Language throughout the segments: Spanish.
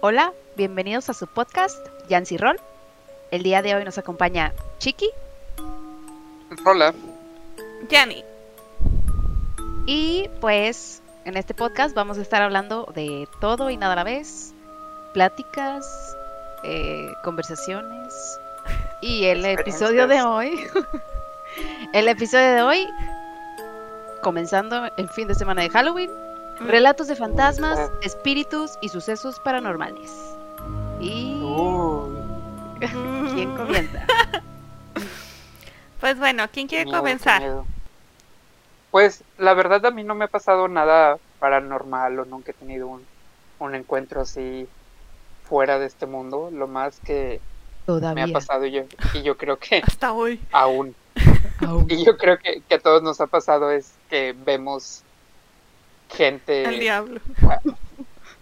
Hola, bienvenidos a su podcast, Yancy Roll. El día de hoy nos acompaña Chiqui Hola. Yanni. y pues en este podcast vamos a estar hablando de todo y nada a la vez, pláticas, eh, conversaciones y el episodio de hoy, el episodio de hoy, comenzando el fin de semana de Halloween, relatos de fantasmas, espíritus y sucesos paranormales. Y ¿quién comienza? Pues bueno, ¿quién quiere miedo, comenzar? Pues la verdad a mí no me ha pasado nada paranormal o nunca he tenido un, un encuentro así fuera de este mundo. Lo más que me ha pasado y yo, y yo creo que Hasta hoy. aún, Aún. y yo creo que, que a todos nos ha pasado es que vemos gente, El diablo.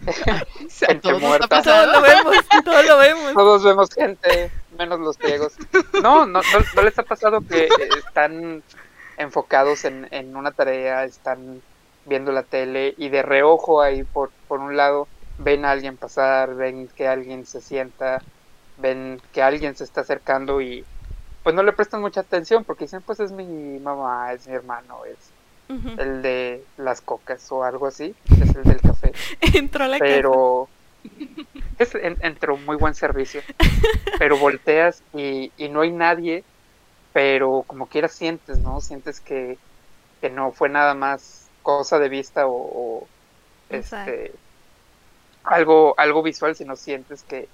gente muerta. Todos lo vemos, todos lo vemos. Todos vemos gente, menos los ciegos. No, no, no, no les ha pasado que están enfocados en, en una tarea, están viendo la tele y de reojo ahí por, por un lado ven a alguien pasar, ven que alguien se sienta, ven que alguien se está acercando y pues no le prestan mucha atención porque dicen pues es mi mamá, es mi hermano, es El de las cocas o algo así, es el del café. Entró la pero es en- entró muy buen servicio. Pero volteas y, y no hay nadie pero como quieras sientes no sientes que, que no fue nada más cosa de vista o, este algo algo visual sino sientes que,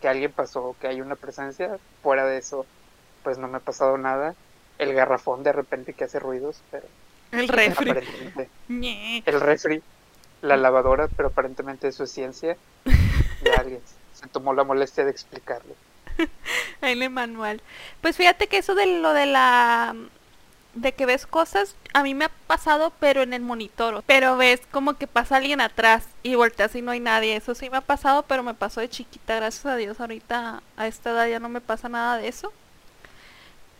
que alguien pasó que hay una presencia. Fuera de eso pues no me ha pasado nada. El garrafón de repente que hace ruidos pero El refri. el refri, la lavadora, pero aparentemente eso es ciencia. Y alguien se tomó la molestia de explicarlo. El manual. Pues fíjate que eso de lo de la de que ves cosas, a mí me ha pasado, pero en el monitor. Pero ves como que pasa alguien atrás y volteas y no hay nadie. Eso sí me ha pasado, pero me pasó de chiquita, gracias a Dios. Ahorita a esta edad ya no me pasa nada de eso.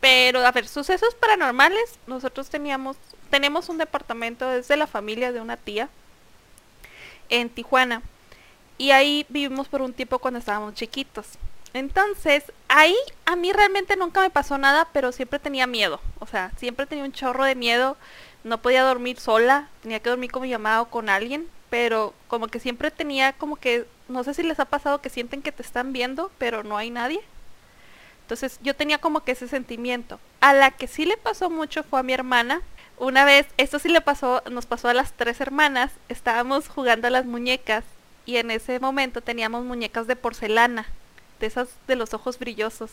Pero a ver, sucesos paranormales, nosotros teníamos tenemos un departamento es de la familia de una tía en Tijuana. Y ahí vivimos por un tiempo cuando estábamos chiquitos. Entonces, ahí a mí realmente nunca me pasó nada, pero siempre tenía miedo. O sea, siempre tenía un chorro de miedo. No podía dormir sola, tenía que dormir con mi mamá o con alguien, pero como que siempre tenía como que, no sé si les ha pasado que sienten que te están viendo, pero no hay nadie. Entonces yo tenía como que ese sentimiento. A la que sí le pasó mucho fue a mi hermana. Una vez, esto sí le pasó, nos pasó a las tres hermanas, estábamos jugando a las muñecas y en ese momento teníamos muñecas de porcelana, de esas de los ojos brillosos.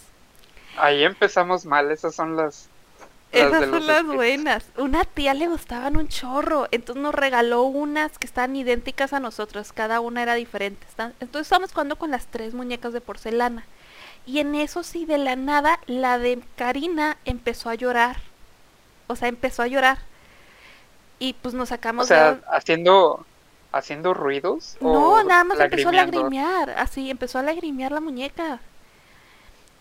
Ahí empezamos mal, esas son las... las Esas de son los las espíritus. buenas. Una tía le gustaban un chorro, entonces nos regaló unas que estaban idénticas a nosotros, cada una era diferente. Entonces estábamos jugando con las tres muñecas de porcelana. Y en eso sí, de la nada, la de Karina empezó a llorar. O sea, empezó a llorar. Y pues nos O sacamos sea, de... haciendo, haciendo ruidos. No, o nada más empezó a lagrimear, así, empezó a lagrimear la muñeca.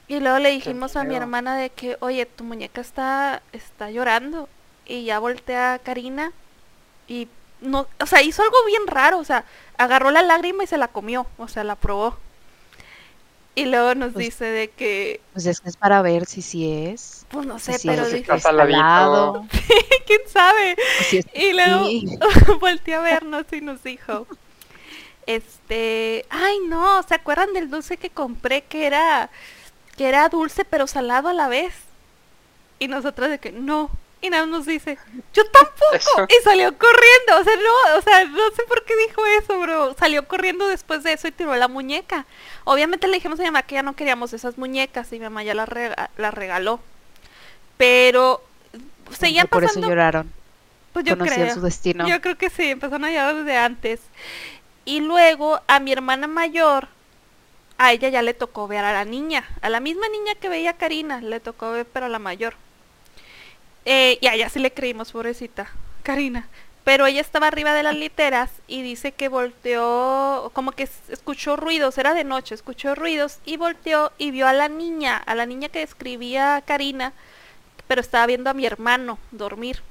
Y luego le dijimos a mi hermana de que, oye, tu muñeca está, está llorando. Y ya voltea a Karina y no, o sea, hizo algo bien raro, o sea, agarró la lágrima y se la comió, o sea, la probó. Y luego nos Pues- dice de que, Pues es que es para ver si sí es. pues no sé, si pero sí dice, está saladito. salado, ¿quién sabe? o si es Y luego sí. volteó a vernos y nos dijo, este, ay no, ¿se acuerdan del dulce que compré que era, que era dulce pero salado a la vez? Y nosotros de que no. Y nada más nos dice, yo tampoco. Eso. Y salió corriendo. O sea, no, o sea, no sé por qué dijo eso, bro. Salió corriendo después de eso y tiró la muñeca. Obviamente le dijimos a mi mamá que ya no queríamos esas muñecas y mi mamá ya las rega- las regaló. Pero seguían por eso pasando. lloraron. Pues yo Conocían creo. su destino. Yo creo que sí, empezaron a llorar desde antes. Y luego a mi hermana mayor, a ella ya le tocó ver a la niña, a la misma niña que veía a Karina, le tocó ver pero a la mayor. Eh, y a ella sí le creímos, pobrecita, Karina. Pero ella estaba arriba de las literas y dice que volteó, como que escuchó ruidos, era de noche, escuchó ruidos y volteó y vio a la niña, a la niña que describía Karina, pero estaba viendo a mi hermano dormir.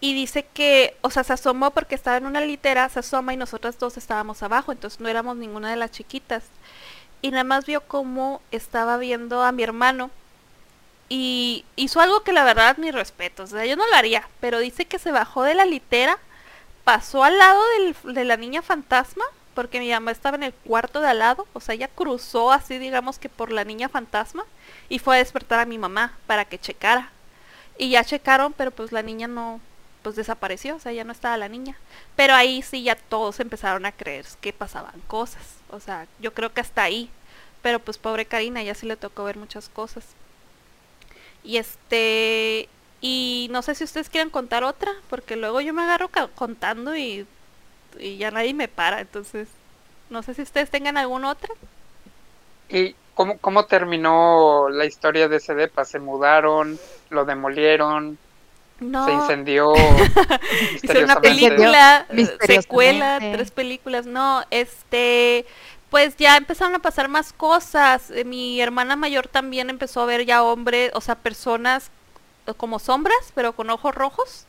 y dice que, o sea, se asomó porque estaba en una litera, se asoma y nosotras dos estábamos abajo, entonces no éramos ninguna de las chiquitas. Y nada más vio cómo estaba viendo a mi hermano y hizo algo que la verdad mi respeto, o sea, yo no lo haría, pero dice que se bajó de la litera, pasó al lado de la niña fantasma, porque mi mamá estaba en el cuarto de al lado, o sea, ella cruzó así, digamos que por la niña fantasma, y fue a despertar a mi mamá para que checara. Y ya checaron, pero pues la niña no, pues desapareció, o sea, ya no estaba la niña. Pero ahí sí ya todos empezaron a creer que pasaban cosas, o sea, yo creo que hasta ahí. Pero pues pobre Karina, ya sí le tocó ver muchas cosas. Y este, y no sé si ustedes quieren contar otra, porque luego yo me agarro contando y, y ya nadie me para, entonces, no sé si ustedes tengan alguna otra. ¿Y cómo, cómo terminó la historia de ese depa? ¿Se mudaron? ¿Lo demolieron? Se incendió. Hizo una película, secuela, tres películas. No, este, pues ya empezaron a pasar más cosas. Eh, mi hermana mayor también empezó a ver ya hombres, o sea, personas como sombras, pero con ojos rojos.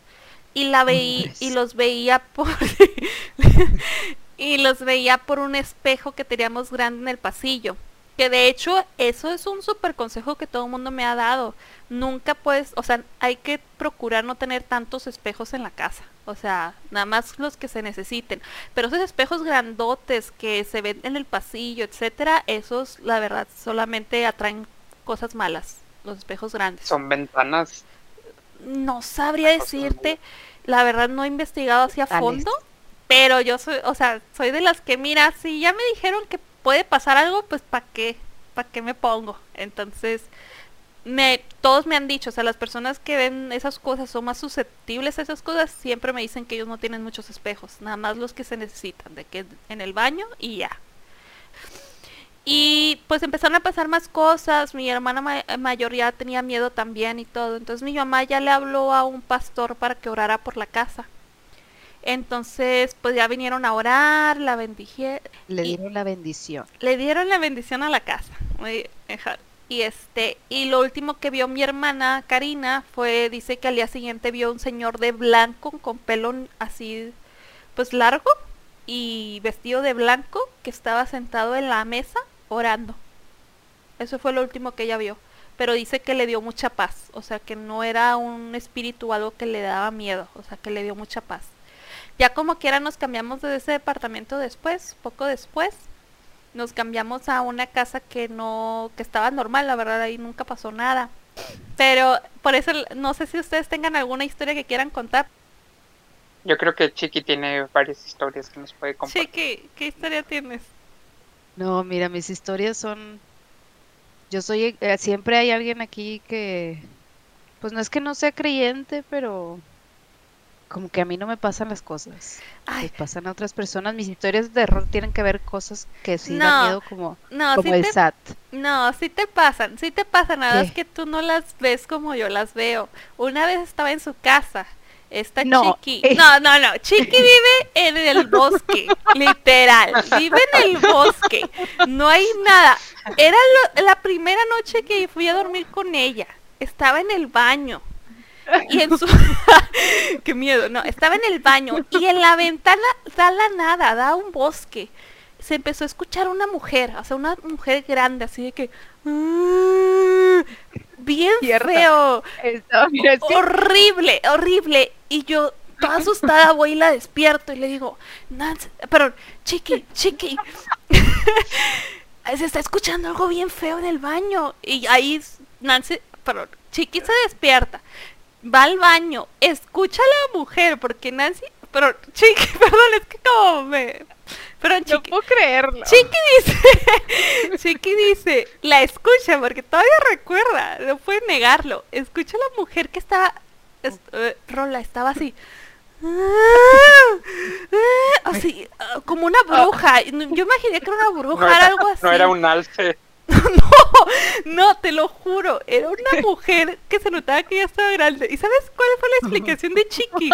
Y la veía, y los veía por y los veía por un espejo que teníamos grande en el pasillo. Que de hecho, eso es un super consejo que todo el mundo me ha dado nunca puedes, o sea, hay que procurar no tener tantos espejos en la casa. O sea, nada más los que se necesiten. Pero esos espejos grandotes que se ven en el pasillo, etcétera, esos, la verdad, solamente atraen cosas malas. Los espejos grandes. ¿Son ventanas? No sabría decirte. La verdad, no he investigado hacia fondo. Pero yo soy, o sea, soy de las que, mira, si ya me dijeron que puede pasar algo, pues ¿para qué? ¿Para qué me pongo? Entonces, me, todos me han dicho, o sea, las personas que ven esas cosas son más susceptibles a esas cosas, siempre me dicen que ellos no tienen muchos espejos, nada más los que se necesitan, de que en el baño y ya. Y pues empezaron a pasar más cosas, mi hermana mayor ya tenía miedo también y todo, entonces mi mamá ya le habló a un pastor para que orara por la casa. Entonces, pues ya vinieron a orar, la bendijeron. Le dieron la bendición. Le dieron la bendición a la casa. Y este, y lo último que vio mi hermana Karina fue, dice que al día siguiente vio un señor de blanco con pelo así, pues largo y vestido de blanco que estaba sentado en la mesa orando. Eso fue lo último que ella vio. Pero dice que le dio mucha paz, o sea que no era un espíritu algo que le daba miedo, o sea que le dio mucha paz. Ya como quiera nos cambiamos de ese departamento después, poco después, nos cambiamos a una casa que no, que estaba normal, la verdad ahí nunca pasó nada. Pero por eso no sé si ustedes tengan alguna historia que quieran contar. Yo creo que Chiqui tiene varias historias que nos puede contar. Chiqui, ¿qué historia tienes? No, mira, mis historias son... Yo soy... Eh, siempre hay alguien aquí que... Pues no es que no sea creyente, pero como que a mí no me pasan las cosas. Les pasan a otras personas. Mis historias de terror tienen que ver cosas que sí dan miedo como, como el SAT. No, sí te pasan, sí te pasan, nada es que tú no las ves como yo las veo. Una vez estaba en su casa, esta Chiqui. Eh. No, no, no. Chiqui vive en el bosque, literal. Vive en el bosque. No hay nada. Era la primera noche que fui a dormir con ella. Estaba en el baño y en su qué miedo no estaba en el baño y en la ventana da la nada da un bosque. Se empezó a escuchar una mujer o sea una mujer grande así de que ah", bien feo. Horrible horrible. Y yo toda asustada voy y la despierto y le digo Nancy perdón chiqui chiqui se está escuchando algo bien feo en el baño. Y ahí Nancy perdón Chiqui se despierta va al baño, escucha a la mujer, porque Nancy, pero Chiqui, perdón, es que como me... Pero Chiqui, no puedo creerlo. Chiqui dice, Chiqui dice, la escucha, porque todavía recuerda, no puede negarlo. Escucha a la mujer que estaba, eh, Rola, estaba así. así, ah, como una bruja. Yo imaginé que era una bruja, era, algo así. No era un alce. no, no, te lo juro. Era una mujer que se notaba que ya estaba grande. ¿Y sabes cuál fue la explicación de Chiqui?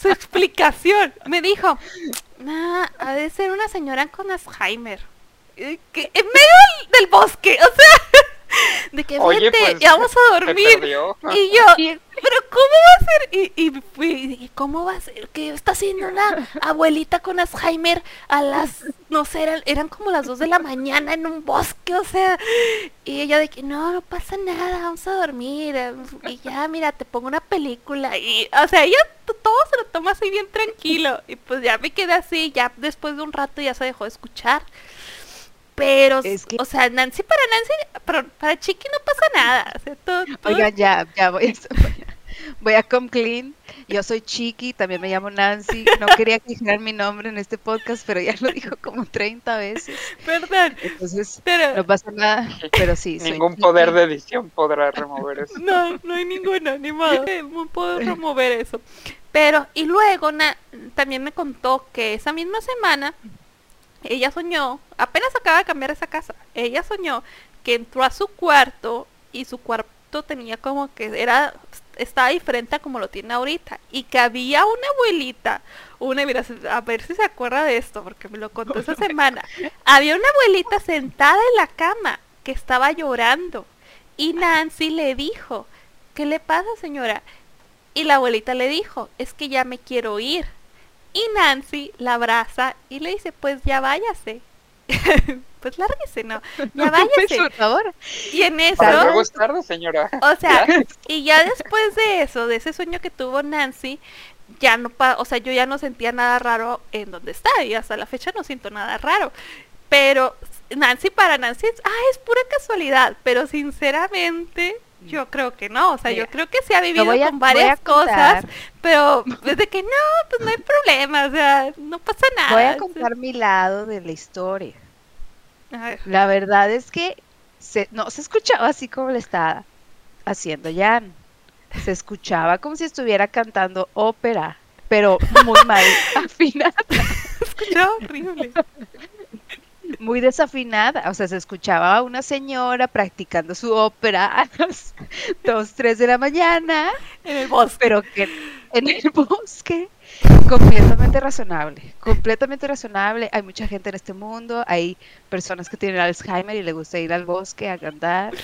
Su explicación. Me dijo, nah, ha de ser una señora con Alzheimer. Que en medio del, bosque, o sea, de que Oye, vete, pues, ya vamos a dormir. Y yo, pero ¿cómo va a ser? Y, y fui y ¿cómo va a ser? ¿Qué está haciendo una abuelita con Alzheimer a las, no sé, eran, eran como las dos de la mañana en un bosque, o sea, y ella de que, no, no pasa nada, vamos a dormir, eh, y ya, mira, te pongo una película, y, o sea, ella todo se lo toma así bien tranquilo, y pues ya me quedé así, ya después de un rato ya se dejó de escuchar. Pero, Es que- o sea, Nancy para Nancy, para, para Chiqui no pasa nada. O sea, todo, todo- Oigan, ya, ya voy a, voy a come clean. Yo soy Chiqui, también me llamo Nancy. No quería que dijeran mi nombre en este podcast, pero ya lo dijo como 30 veces. Perdón, Entonces, pero no pasa nada. Pero sí, Ningún poder de edición podrá remover eso. no, no hay ninguno, ni modo. No puedo remover eso. Pero, y luego na- también me contó que esa misma semana ella soñó, apenas acaba de cambiar esa casa, ella soñó que entró a su cuarto y su cuarto tenía como que era estaba diferente a como lo tiene ahorita y que había una abuelita, una mira, a ver si se acuerda de esto porque me lo contó esa semana. Había una abuelita sentada en la cama que estaba llorando y Nancy le dijo, ¿qué le pasa, señora? Y la abuelita le dijo, es que ya me quiero ir. Y Nancy la abraza y le dice, pues ya váyase. pues lárguese, ¿no? Ya váyase. Por favor. Y en eso, Para luego es tarde, señora. o sea, y ya después de eso, de ese sueño que tuvo Nancy, ya no, pa o sea, yo ya no sentía nada raro en donde está y hasta la fecha no siento nada raro. Pero Nancy para Nancy es, ah, es pura casualidad, pero sinceramente yo creo que no, o sea, yo creo que se ha vivido a- con varias cosas, pero desde que no, pues no hay problema, o sea, no pasa nada. Voy a contar mi lado de la historia. La verdad es que se, no se escuchaba así como le estaba haciendo Jan. Se escuchaba como si estuviera cantando ópera, pero muy mal afinada, escuchaba horrible. Muy desafinada. O sea, se escuchaba a una señora practicando su ópera a las 2, 3 de la mañana, En el bosque. pero que en el bosque, completamente razonable, completamente razonable. Hay mucha gente en este mundo, hay personas que tienen Alzheimer y le gusta ir al bosque a cantar.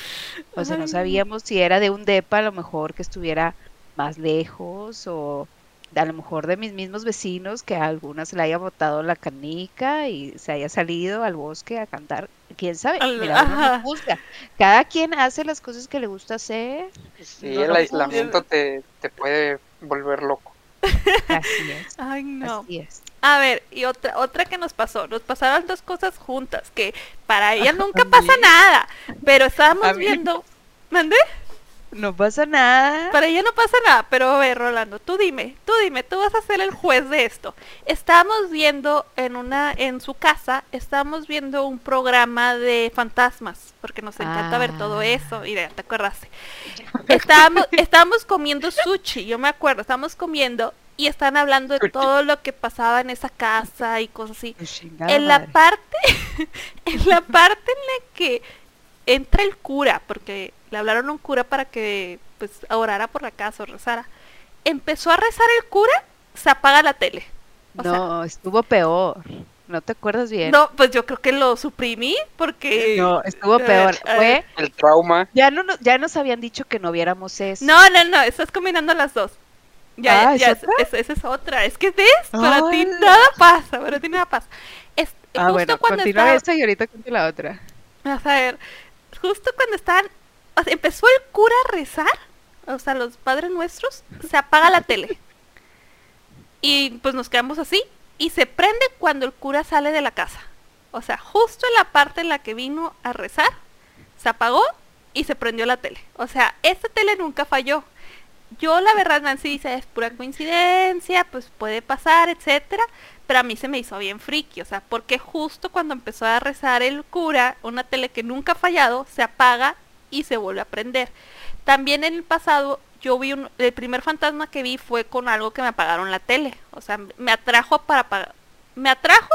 O sea, no sabíamos si era de un depa, a lo mejor que estuviera más lejos o a lo mejor de mis mismos vecinos que a algunas le haya botado la canica y se haya salido al bosque a cantar. ¿Quién sabe? Mira, uno no juzga. Cada quien hace las cosas que le gusta hacer. Sí, No el aislamiento te, te puede volver loco. Así es. Ay, no. Así es. A ver, y otra, otra que nos pasó, nos pasaron dos cosas juntas, que para ella nunca pasa nada, pero estábamos viendo, ¿mandé? No pasa nada. Para ella no pasa nada, pero a ver, Rolando, tú dime, tú dime, tú vas a ser el juez de esto. Estábamos viendo en una, en su casa, estábamos viendo un programa de fantasmas, porque nos encanta ver todo Ah. eso, y ya te acordaste. Estábamos, estábamos comiendo sushi, yo me acuerdo, estábamos comiendo y están hablando de todo lo que pasaba en esa casa y cosas así. En la parte, en la parte en la que entra el cura, porque le hablaron a un cura para que pues orara por la casa o rezara. Empezó a rezar el cura, se apaga la tele. O sea, no, estuvo peor. ¿No te acuerdas bien? no, pues yo creo que lo suprimí porque No, estuvo A ver, peor. a Fue. El trauma. ya no, nos- ya nos habían dicho que no viéramos eso. No, no, no, estás combinando las dos. Ya, Ah, ya, ¿es ya, otra? es- esa es otra. Es que ves, para ti nada pasa, para ti nada pasa. Es, Ah, justo bueno, cuando continúa estaba- esta y ahorita cuento la otra. Vas a ver, justo cuando estaban, o sea, empezó el cura a rezar, o sea, los padres nuestros, se apaga la tele. Y pues nos quedamos así, y se prende cuando el cura sale de la casa. O sea, justo en la parte en la que vino a rezar, se apagó y se prendió la tele. O sea, esta tele nunca falló. Yo la verdad, Nancy dice, es pura coincidencia, pues puede pasar, etcétera. Pero a mí se me hizo bien friki, o sea, porque justo cuando empezó a rezar el cura, una tele que nunca ha fallado, se apaga y se vuelve a prender. También en el pasado, yo vi un, el primer fantasma que vi fue con algo que me apagaron la tele. O sea, me atrajo para apagar, me atrajo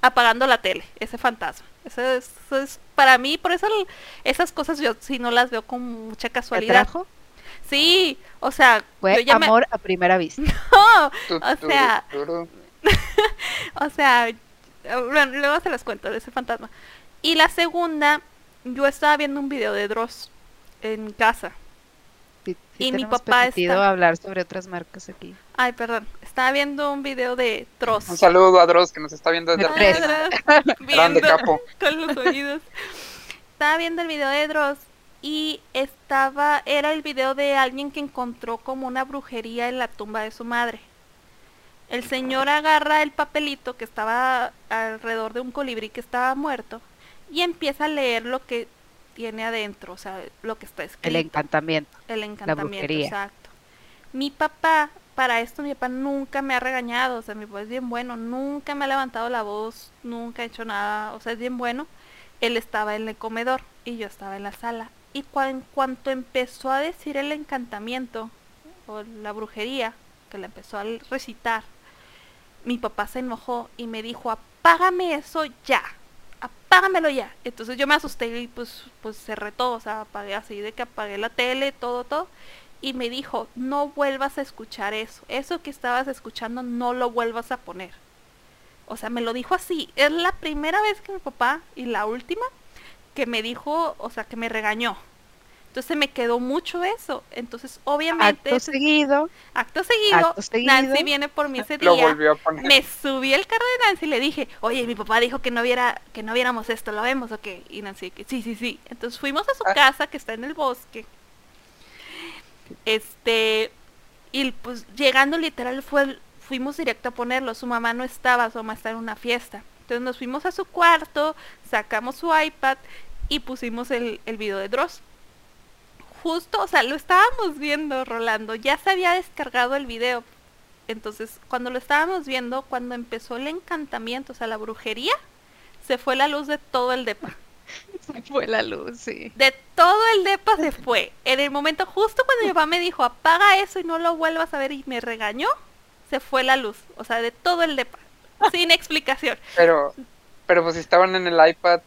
apagando la tele, ese fantasma. Eso es, eso es para mí, por eso el- esas cosas yo sí no las veo con mucha ¿Te casualidad. trajo? Sí, o sea, yo Fue me- amor a primera vista. No, Tu, o sea, o sea, bueno, luego se las cuento de ese fantasma. Y la segunda yo estaba viendo un video de Dross en casa. Sí, sí Y mi papá está- hablar sobre otras marcas aquí. Ay, perdón. Estaba viendo un video de Dross. Un saludo a Dross que nos está viendo desde De tres. Argentina. Viendo Grande capo. con los oídos. Estaba viendo el video de Dross y estaba, era el video de alguien que encontró como una brujería en la tumba de su madre. El señor agarra el papelito que estaba alrededor de un colibrí que estaba muerto y empieza a leer lo que tiene adentro, o sea, lo que está escrito. El encantamiento. El encantamiento, exacto. Mi papá, para esto mi papá nunca me ha regañado, o sea, mi papá es bien bueno, nunca me ha levantado la voz, nunca ha hecho nada, o sea, es bien bueno. Él estaba en el comedor y yo estaba en la sala. Y cua- en cuanto empezó a decir el encantamiento o la brujería, que la empezó a recitar, mi papá se enojó y me dijo, apágame eso ya, apágamelo ya. Entonces yo me asusté y pues, pues cerré todo, o sea, apagué así de que apagué la tele, todo, todo. Y me dijo, no vuelvas a escuchar eso, eso que estabas escuchando no lo vuelvas a poner. O sea, me lo dijo así. Es la primera vez que mi papá, y la última, que me dijo, o sea, que me regañó. Entonces me quedó mucho eso. Entonces, obviamente, Acto seguido, acto seguido, acto seguido. Nancy viene por mí ese Lo día. volvió a poner. Me subí al carro de Nancy y le dije, oye, mi papá dijo que no viera, que no viéramos esto, ¿lo vemos o qué? Y Nancy, que sí, sí, sí. Entonces fuimos a su Ah. casa que está en el bosque. Este, y pues llegando literal fue, el- fuimos directo a ponerlo. Su mamá no estaba, su mamá estaba en una fiesta. Entonces nos fuimos a su cuarto, sacamos su iPad y pusimos el, el video de Dross. Justo, o sea, lo estábamos viendo, Rolando. Ya se había descargado el video. Entonces, cuando lo estábamos viendo, cuando empezó el encantamiento, o sea, la brujería, se fue la luz de todo el depa. se fue la luz, sí. De todo el depa se fue. En el momento justo cuando mi papá me dijo, apaga eso y no lo vuelvas a ver y me regañó, se fue la luz. O sea, de todo el depa. Sin explicación. Pero, pero pues si estaban en el iPad,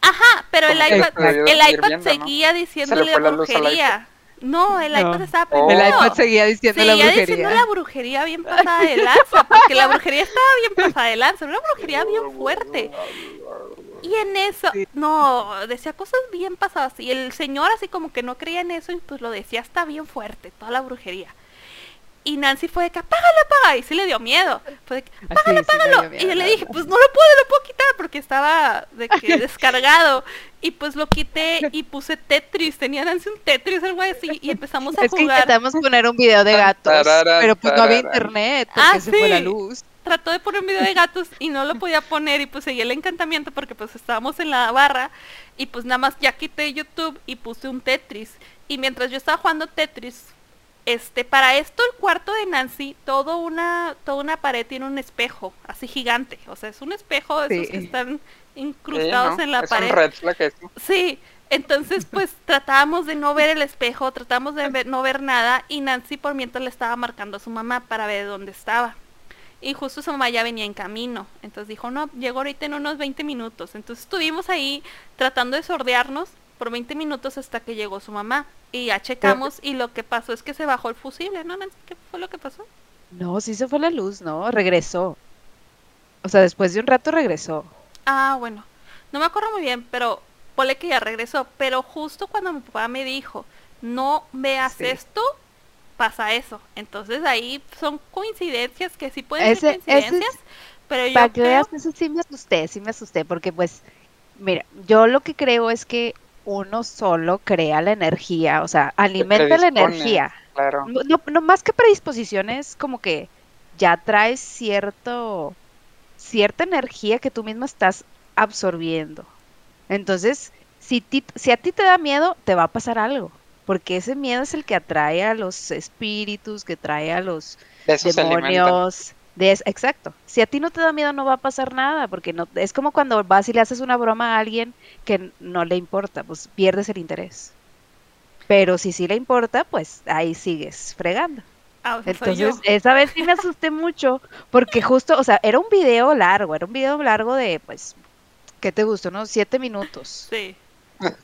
Ajá, pero el iPad, el iPad seguía diciéndole la la brujería. No, el No. iPad estaba Oh. El iPad seguía diciendo la Seguía brujería. diciendo la brujería bien pasada de lanza, porque la brujería estaba bien pasada de lanza, era una brujería bien fuerte. Y en eso, Sí. no, decía cosas bien pasadas. Y el señor así como que no creía en eso y pues lo decía hasta bien fuerte, toda la brujería. Y Nancy fue de que apágalo, apaga. Y sí le dio miedo. Fue de que Así, apágalo, sí apágalo. y yo le dije, pues no lo puedo, lo puedo quitar porque estaba de que descargado. Y pues lo quité y puse Tetris. Tenía Nancy un Tetris, algo así. Y empezamos a Es que jugar. intentamos poner un video de gatos, pero pues no había internet porque Ah, se fue la sí. luz. trató de poner un video de gatos y no lo podía poner y pues seguía el encantamiento porque pues estábamos en la barra y pues nada más ya quité YouTube y puse un Tetris y mientras yo estaba jugando Tetris este para esto el cuarto de Nancy todo una toda una pared tiene un espejo así gigante o sea es un espejo de esos que están sí, incrustados ¿no? en la es pared un red flag eso. Sí, entonces pues tratábamos de no ver el espejo, tratábamos de ver- no ver nada y Nancy por mientras le estaba marcando a su mamá para ver dónde estaba. Y justo su mamá ya venía en camino, entonces dijo, no, llego ahorita en unos 20 minutos. Entonces estuvimos ahí tratando de sordearnos por 20 minutos hasta que llegó su mamá. Y ya checamos y lo que pasó es que se bajó el fusible, ¿no, Nancy? ¿Qué fue lo que pasó? No, sí se fue la luz, ¿no? Regresó. O sea, después de un rato regresó. Ah, bueno, no me acuerdo muy bien, pero ponle que ya regresó. Pero justo cuando mi papá me dijo, no veas Sí. esto, pasa eso. Entonces ahí son coincidencias que sí pueden ser es- coincidencias, pero yo Para que creo... veas, eso sí me asusté, sí me asusté, porque pues, mira, yo lo que creo es que uno solo crea la energía, o sea, alimenta la energía. Claro. No, no, no más que predisposiciones, como que ya traes cierto, cierta energía que tú mismo estás absorbiendo. Entonces, si, ti- si a ti te da miedo, te va a pasar algo, porque ese miedo es el que atrae a los espíritus, que trae a los demonios. De es- exacto. Si a ti no te da miedo, no va a pasar nada, porque no, es como cuando vas y le haces una broma a alguien que no le importa, pues pierdes el interés. Pero si sí le importa, pues ahí sigues fregando. Ah, Entonces, esa vez sí me asusté mucho, porque justo, o sea, era un video largo, era un video largo de, pues, ¿qué te gustó? Unos siete minutos. Sí.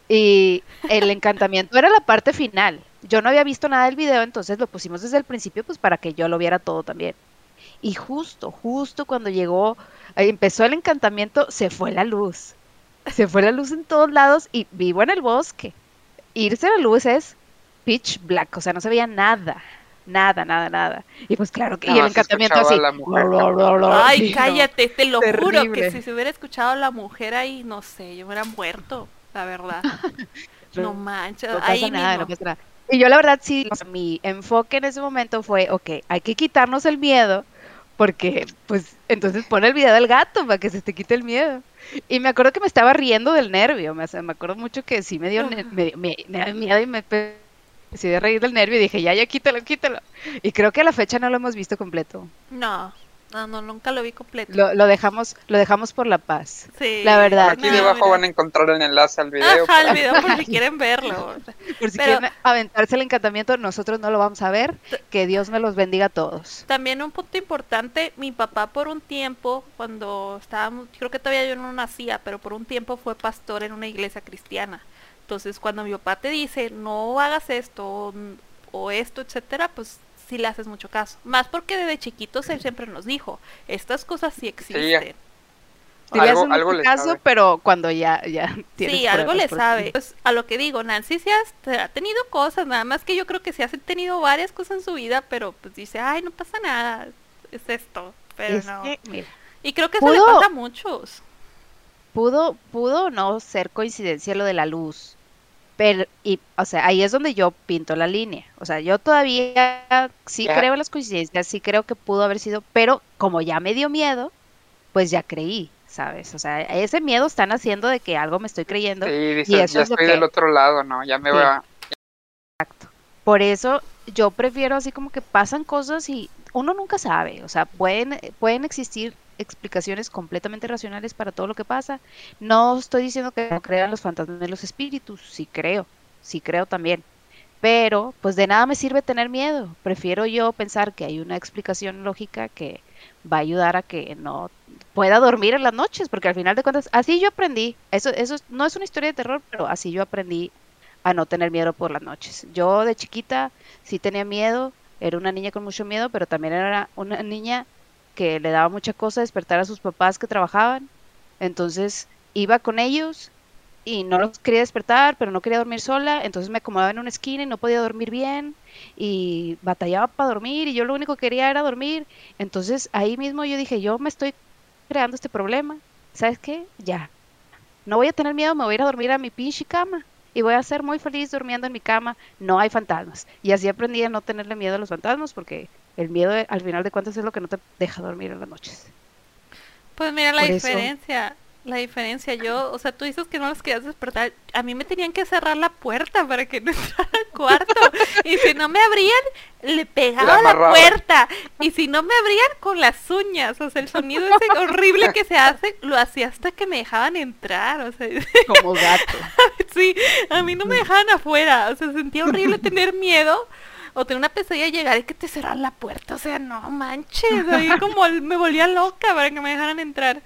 Y el encantamiento era la parte final. Yo no había visto nada del video, entonces lo pusimos desde el principio, pues para que yo lo viera todo también. Y justo, justo cuando llegó, empezó el encantamiento, se fue la luz. Se fue la luz en todos lados y vivo en el bosque. Irse a la luz es pitch black, o sea, no se veía nada. Nada, nada, nada. Y pues claro que y el encantamiento así. Ay, cállate, te lo juro que si se hubiera escuchado a la mujer ahí, no sé, yo me hubiera muerto, la verdad. no manches, no ahí nada, Y yo la verdad sí, mi enfoque en ese momento fue, ok, hay que quitarnos el miedo, porque pues entonces pone el video del gato para que se te quite el miedo. Y me acuerdo que me estaba riendo del nervio, me, me acuerdo mucho que sí me dio, me, me, miedo y me decidí reír del nervio y dije, ya, ya, quítalo, quítalo. Y creo que a la fecha no lo hemos visto completo. No, no, no, nunca lo vi completo. Lo, dejamos, lo dejamos por la paz. Sí. La verdad. Aquí debajo van a encontrar el enlace al video. Ajá, al video por si quieren verlo. por si quieren aventarse el encantamiento, nosotros no lo vamos a ver. Que Dios me los bendiga a todos. También un punto importante, mi papá por un tiempo, cuando estábamos, creo que todavía yo no nacía, pero por un tiempo fue pastor en una iglesia cristiana. Entonces, cuando mi papá te dice, no hagas esto o, esto, etcétera, pues sí le haces mucho caso. Más porque desde chiquitos él siempre nos dijo, estas cosas sí existen. Sí, algo, algo le caso, sabe. pero cuando ya, ya Sí, algo le sabe. Pues a lo que digo, Nancy sí ha, tenido cosas, nada más que yo creo que sí ha tenido varias cosas en su vida, pero pues dice, ay, no pasa nada, es esto, pero no. y creo que eso le pasa a muchos pudo, pudo no ser coincidencia lo de la luz. Pero, y, o sea, ahí es donde yo pinto la línea. O sea, yo todavía sí creo en las coincidencias, sí creo que pudo haber sido, pero como ya me dio miedo, pues ya creí, ¿sabes? O sea, ese miedo están haciendo de que algo me estoy creyendo. Sí, y eso ya estoy del otro lado, ¿no? Ya me voy a... Exacto. Por eso yo prefiero así como que pasan cosas y uno nunca sabe, o sea, pueden, pueden existir explicaciones completamente racionales para todo lo que pasa. No estoy diciendo que no crean los fantasmas de los espíritus, sí creo, sí creo también. Pero, pues de nada me sirve tener miedo. Prefiero yo pensar que hay una explicación lógica que va a ayudar a que no pueda dormir en las noches, porque al final de cuentas, así yo aprendí. Eso, eso no es una historia de terror, pero así yo aprendí a no tener miedo por las noches. Yo de chiquita sí tenía miedo, era una niña con mucho miedo, pero también era una niña que le daba mucha cosa despertar a sus papás que trabajaban. Entonces iba con ellos y no los quería despertar, pero no quería dormir sola, entonces me acomodaba en una esquina y no podía dormir bien y batallaba para dormir y yo lo único que quería era dormir. Entonces ahí mismo yo dije, yo me estoy creando este problema, ¿sabes qué? Ya, no voy a tener miedo, me voy a ir a dormir a mi pinche cama y voy a ser muy feliz durmiendo en mi cama, no hay fantasmas. Y así aprendí a no tenerle miedo a los fantasmas porque el miedo al final de cuentas es lo que no te deja dormir en las noches. Pues mira la diferencia, la diferencia. Yo, o sea, tú dices que no los querías despertar. A mí me tenían que cerrar la puerta para que no entrara al cuarto. y si no me abrían, le pegaba la, la puerta. Y si no me abrían, con las uñas. O sea, el sonido ese horrible que se hace, lo hacía hasta que me dejaban entrar. O sea, como gato. sí, a mí no me dejaban afuera. O sea, sentía horrible tener miedo o tener una pesadilla llegar y que te cerrar la puerta, o sea, no manches, ahí como me volvía loca para que me dejaran entrar.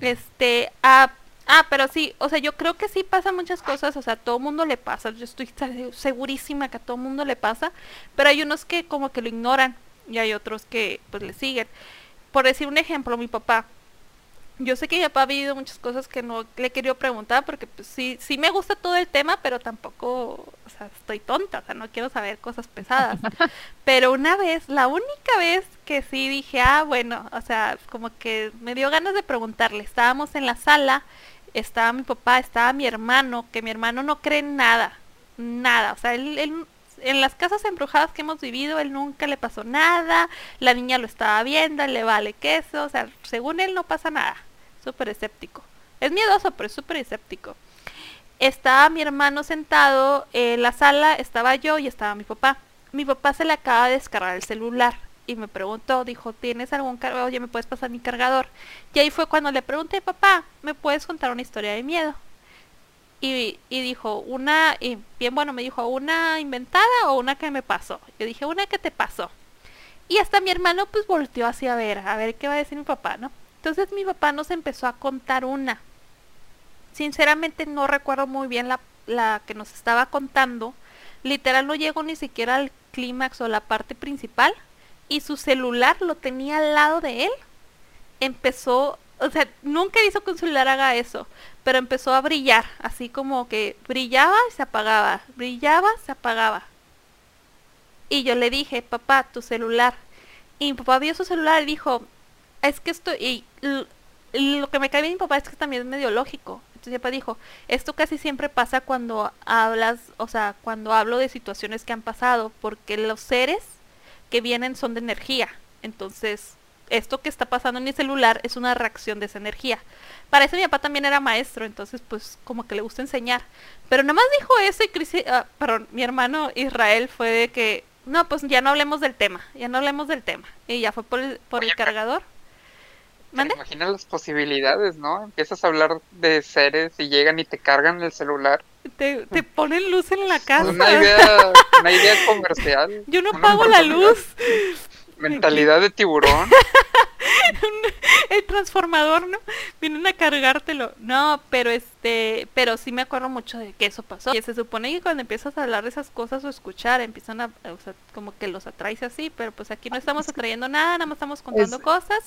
Este, ah, ah, pero sí, o sea, yo creo que sí pasan muchas cosas, o sea, a todo mundo le pasa, yo estoy segurísima que a todo mundo le pasa, pero hay unos que como que lo ignoran y hay otros que pues le siguen. Por decir un ejemplo, mi papá, yo sé que papá ha vivido muchas cosas que no le he querido preguntar porque pues sí, sí me gusta todo el tema, pero tampoco, o sea, estoy tonta, o sea, no quiero saber cosas pesadas. pero una vez, la única vez que sí dije, ah, bueno, o sea, como que me dio ganas de preguntarle, estábamos en la sala, estaba mi papá, estaba mi hermano, que mi hermano no cree en nada, nada, o sea, él, él en las casas embrujadas que hemos vivido, él nunca le pasó nada, la niña lo estaba viendo, le vale queso, o sea, según él no pasa nada súper escéptico. Es miedoso, pero es súper escéptico. Estaba mi hermano sentado en la sala, estaba yo y estaba mi papá. Mi papá se le acaba de descargar el celular y me preguntó, dijo, ¿tienes algún cargador? Oye, ¿me puedes pasar mi cargador? Y ahí fue cuando le pregunté, papá, ¿me puedes contar una historia de miedo? Y, y, dijo, una, y bien bueno, me dijo, ¿una inventada o una que me pasó? Yo dije, una que te pasó. Y hasta mi hermano pues volteó hacia ver, a ver qué va a decir mi papá, ¿no? Entonces mi papá nos empezó a contar una. Sinceramente no recuerdo muy bien la, la que nos estaba contando. Literal no llegó ni siquiera al clímax o la parte principal. Y su celular lo tenía al lado de él. Empezó o sea, nunca hizo que un celular haga eso, pero empezó a brillar, así como que brillaba y se apagaba, brillaba, se apagaba. Y yo le dije, papá, tu celular. Y mi papá vio su celular y dijo, es que esto, y lo que me cae bien mi papá es que también es medio lógico. Entonces mi papá dijo, esto casi siempre pasa cuando hablas, o sea, cuando hablo de situaciones que han pasado, porque los seres que vienen son de energía. Entonces, esto que está pasando en mi celular es una reacción de esa energía. Para eso mi papá también era maestro, entonces pues como que le gusta enseñar. Pero nada más dijo eso y Chris, ah, perdón, mi hermano Israel fue de que, no, pues ya no hablemos del tema, ya no hablemos del tema. Y ya fue por el, por el cargador. ¿Mande? Imagina las posibilidades, ¿no? Empiezas a hablar de seres y llegan y te cargan el celular. Te, te ponen luz en la casa. Una idea, una idea comercial. Yo no pago la luz. Mentalidad de tiburón. el transformador, ¿no? Vienen a cargártelo. No, pero este, pero sí me acuerdo mucho de que eso pasó. Que se supone que cuando empiezas a hablar de esas cosas o escuchar, empiezan a, o sea, como que los atraes así, pero pues aquí no estamos atrayendo nada, nada más estamos contando cosas.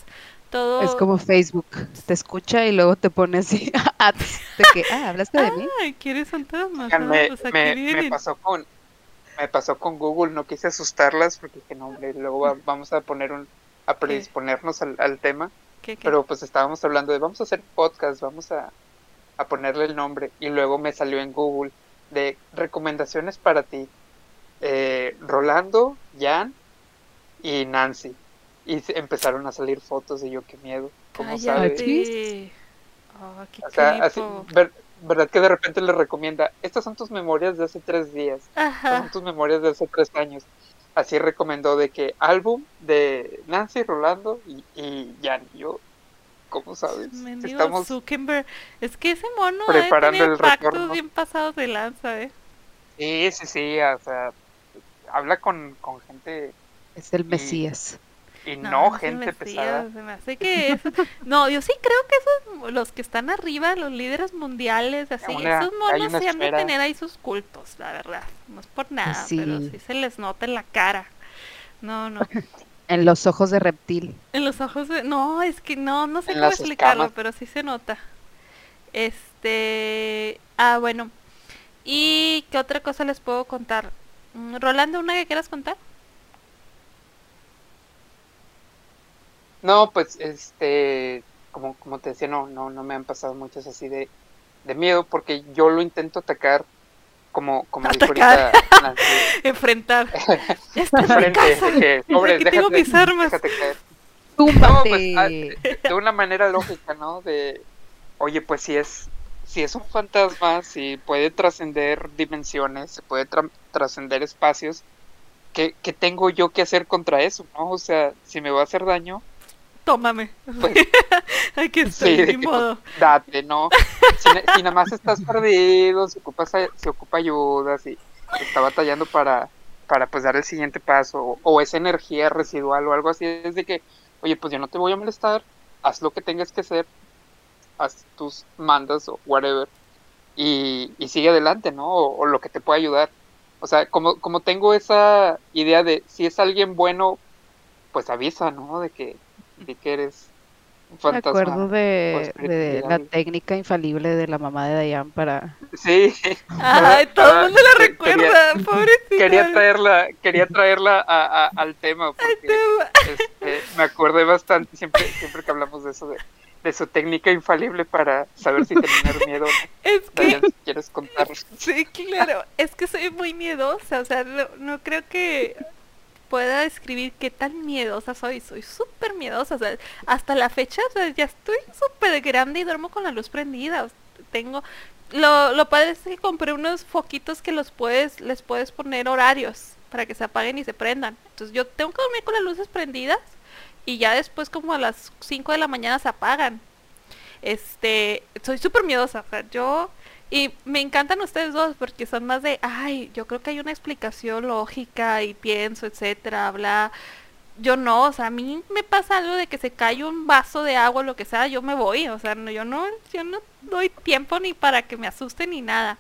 Todo... Es como Facebook, te escucha y luego te pone así de que, ah, hablaste de mí. Ay, ¿quieres fantasmas? Me, me, me pasó con me pasó con Google, no quise asustarlas porque dije, no, hombre, luego vamos a poner un, a predisponernos al, tema. Pero pues estábamos hablando de, vamos a hacer podcast, vamos a, a ponerle el nombre. Y luego me salió en Google de recomendaciones para ti. Eh, Rolando, Jan y Nancy. Y empezaron a salir fotos y yo, qué miedo. ¿Cómo sabes? Oh, qué o sea, así, ¿verdad que de repente le recomienda, estas son tus memorias de hace tres días, son tus memorias de hace tres años? Así recomendó de que álbum de Nancy Rolando y, y Jan, yo, ¿cómo sabes? Estamos Zuckerberg. Es que ese mono preparando el retorno. bien pasados de lanza, ¿eh? Sí, sí, sí, o sea, habla con, con gente... Es el Mesías. Y no, gente pesada. que no, yo sí creo que esos, los que están arriba, los líderes mundiales, así, esos monos sí han de tener ahí sus cultos, la verdad. No es por nada, pero sí se les nota en la cara. No, no. En los ojos de reptil. En los ojos de... No, es que no, no sé cómo explicarlo, pero sí se nota. Este... Ah, bueno. ¿Y qué otra cosa les puedo contar? Mm, Rolando, ¿una que quieras contar? No, pues, este, como, como te decía, no, no, no me han pasado muchas así de, de miedo, porque yo lo intento atacar como, como dijo ahorita Enfrentar. ya está Enfrente, que, tengo mis armas. No, pues, ah, de una manera lógica, ¿no? De, oye, pues si es, si es un fantasma, si puede trascender dimensiones, se puede trascender espacios, ¿qué, ¿qué tengo yo que hacer contra eso, no? O sea, si me va a hacer daño, tómame. Pues, Hay que sí, modo. date, ¿no? Si, nada más estás perdido, se ocupa, se ocupa ayuda, si está batallando para, para pues dar el siguiente paso, o, esa energía residual o algo así, es de que, oye, pues yo no te voy a molestar, haz lo que tengas que hacer, haz tus mandas o whatever, y, y sigue adelante, ¿no? O, o, lo que te pueda ayudar. O sea, como, como tengo esa idea de si es alguien bueno, pues avisa, ¿no? De que de que eres un fantasma. Me acuerdo de, la técnica infalible de la mamá de Dayan para... Sí. Ay, todo el mundo la recuerda, pobrecita. Quería traerla, quería traerla a, al tema, porque este, me acordé bastante, siempre, siempre que hablamos de eso, de, de su técnica infalible para saber si tener miedo. Es que... quieres contar. Sí, claro, es que soy muy miedosa, o sea, no creo que pueda describir qué tan miedosa soy. Soy súper miedosa. O sea, hasta la fecha, ya estoy súper grande y duermo con la luz prendida. tengo. Lo, lo padre es que compré unos foquitos que los puedes, les puedes poner horarios para que se apaguen y se prendan. Entonces yo tengo que dormir con las luces prendidas y ya después como a las 5 de la mañana se apagan. Este, soy súper miedosa. O sea, yo y me encantan ustedes dos porque son más de, ay, yo creo que hay una explicación lógica y pienso, etcétera, bla. Yo no, o sea, a mí me pasa algo de que se cae un vaso de agua o lo que sea, yo me voy, o sea, yo no yo no doy tiempo ni para que me asuste ni nada.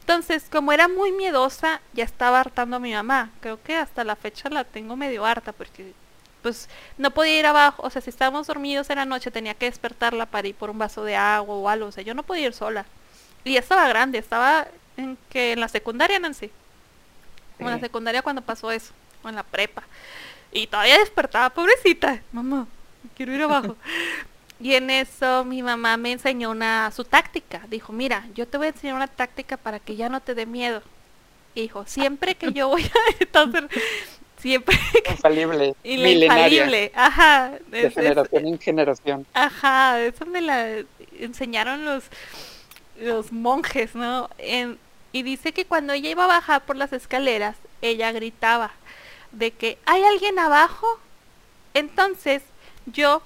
Entonces, como era muy miedosa, ya estaba hartando a mi mamá. Creo que hasta la fecha la tengo medio harta porque pues no podía ir abajo, o sea, si estábamos dormidos en la noche tenía que despertarla para ir por un vaso de agua o algo, o sea, yo no podía ir sola. Y estaba grande, estaba en que en la secundaria, Nancy. O en la secundaria cuando pasó eso, o en la prepa. Y todavía despertaba, pobrecita, mamá, quiero ir abajo. y en eso mi mamá me enseñó una su táctica. Dijo, mira, yo te voy a enseñar una táctica para que ya no te dé miedo. Y dijo, siempre que yo voy a entonces, siempre que Infalible, y infalible, ajá, de es- es- generación en generación. Ajá, eso me la enseñaron los, los monjes, ¿no? En- y dice que cuando ella iba a bajar por las escaleras, ella gritaba de que hay alguien abajo. Entonces yo,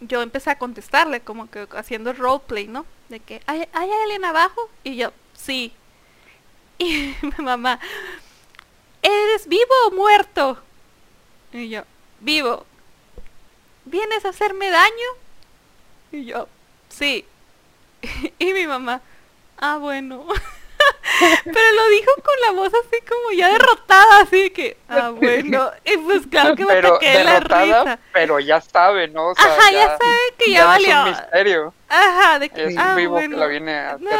yo empecé a contestarle, como que haciendo roleplay, ¿no? De que ¿hay, hay alguien abajo. Y yo, sí. Y mi mamá, ¿eres vivo o muerto? Y yo, vivo. ¿vienes a hacerme daño? Y yo, sí. Y mi mamá, ah, bueno. Pero lo dijo con la voz así como ya derrotada, así que, ah, bueno. Y pues claro que me Pero ataqué de la risa. pero ya sabe, ¿no? O sea, Ajá, ya sabe que ya, no es un valió. misterio. Ajá, de que, Es ah, un vivo bueno. que la viene a No,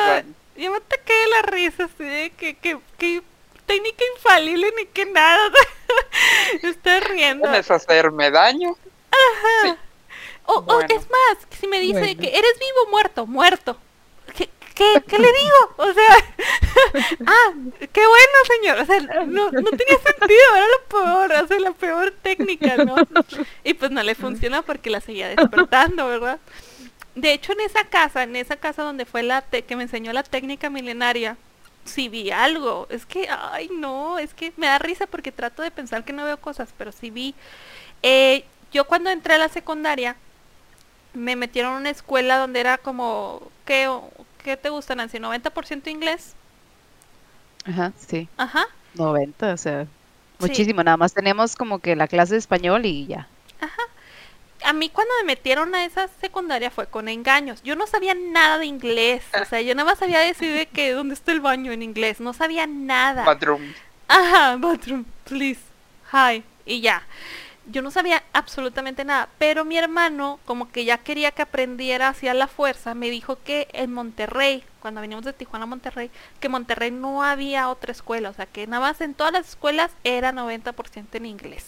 yo me ataqué de la risa, así de que, que, que técnica infalible ni que nada. Estoy riendo. ¿Vienes a hacerme daño? Sí. O, o Bueno. es más, si me dice Bueno. que eres vivo o muerto, muerto. ¿Qué, qué, qué le digo? O sea, ah, qué bueno, señor. O sea, no, no tenía sentido, era lo peor, o sea, la peor técnica, ¿no? Y pues no le funcionó porque la seguía despertando, ¿verdad? De hecho, en esa casa, en esa casa donde fue la te- que me enseñó la técnica milenaria, sí vi algo. Es que, ay, no, es que me da risa porque trato de pensar que no veo cosas, pero sí vi. Eh, yo cuando entré a la secundaria, me metieron a una escuela donde era como, ¿qué, qué te gusta, Nancy? ¿90% inglés? Ajá, sí. Ajá. 90, o sea, Sí. muchísimo. Nada más tenemos como que la clase de español y ya. A mí cuando me metieron a esa secundaria fue con engaños. Yo no sabía nada de inglés. O sea, yo nada más sabía decir de que dónde está el baño en inglés. No sabía nada. Bathroom. Ajá, bathroom, please. Hi. Y ya. Yo no sabía absolutamente nada. Pero mi hermano, como que ya quería que aprendiera hacia la fuerza, me dijo que en Monterrey, cuando veníamos de Tijuana a Monterrey, que Monterrey no había otra escuela. O sea, que nada más en todas las escuelas era 90% en inglés.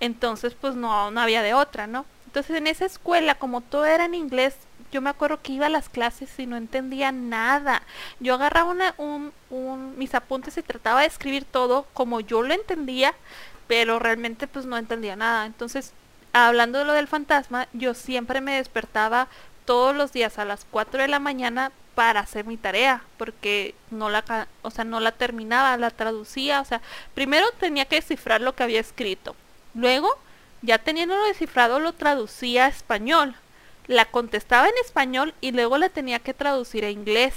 Entonces, pues no, no había de otra, ¿no? Entonces, en esa escuela, como todo era en inglés, yo me acuerdo que iba a las clases y no entendía nada. Yo agarraba una, un, un- mis apuntes y trataba de escribir todo como yo lo entendía, pero realmente pues no entendía nada. Entonces, hablando de lo del fantasma, yo siempre me despertaba todos los días a las 4 de la mañana para hacer mi tarea, porque no la, o sea, no la terminaba, la traducía, o sea, primero tenía que descifrar lo que había escrito. Luego, ya teniéndolo descifrado, lo traducía a español. La contestaba en español y luego la tenía que traducir a inglés.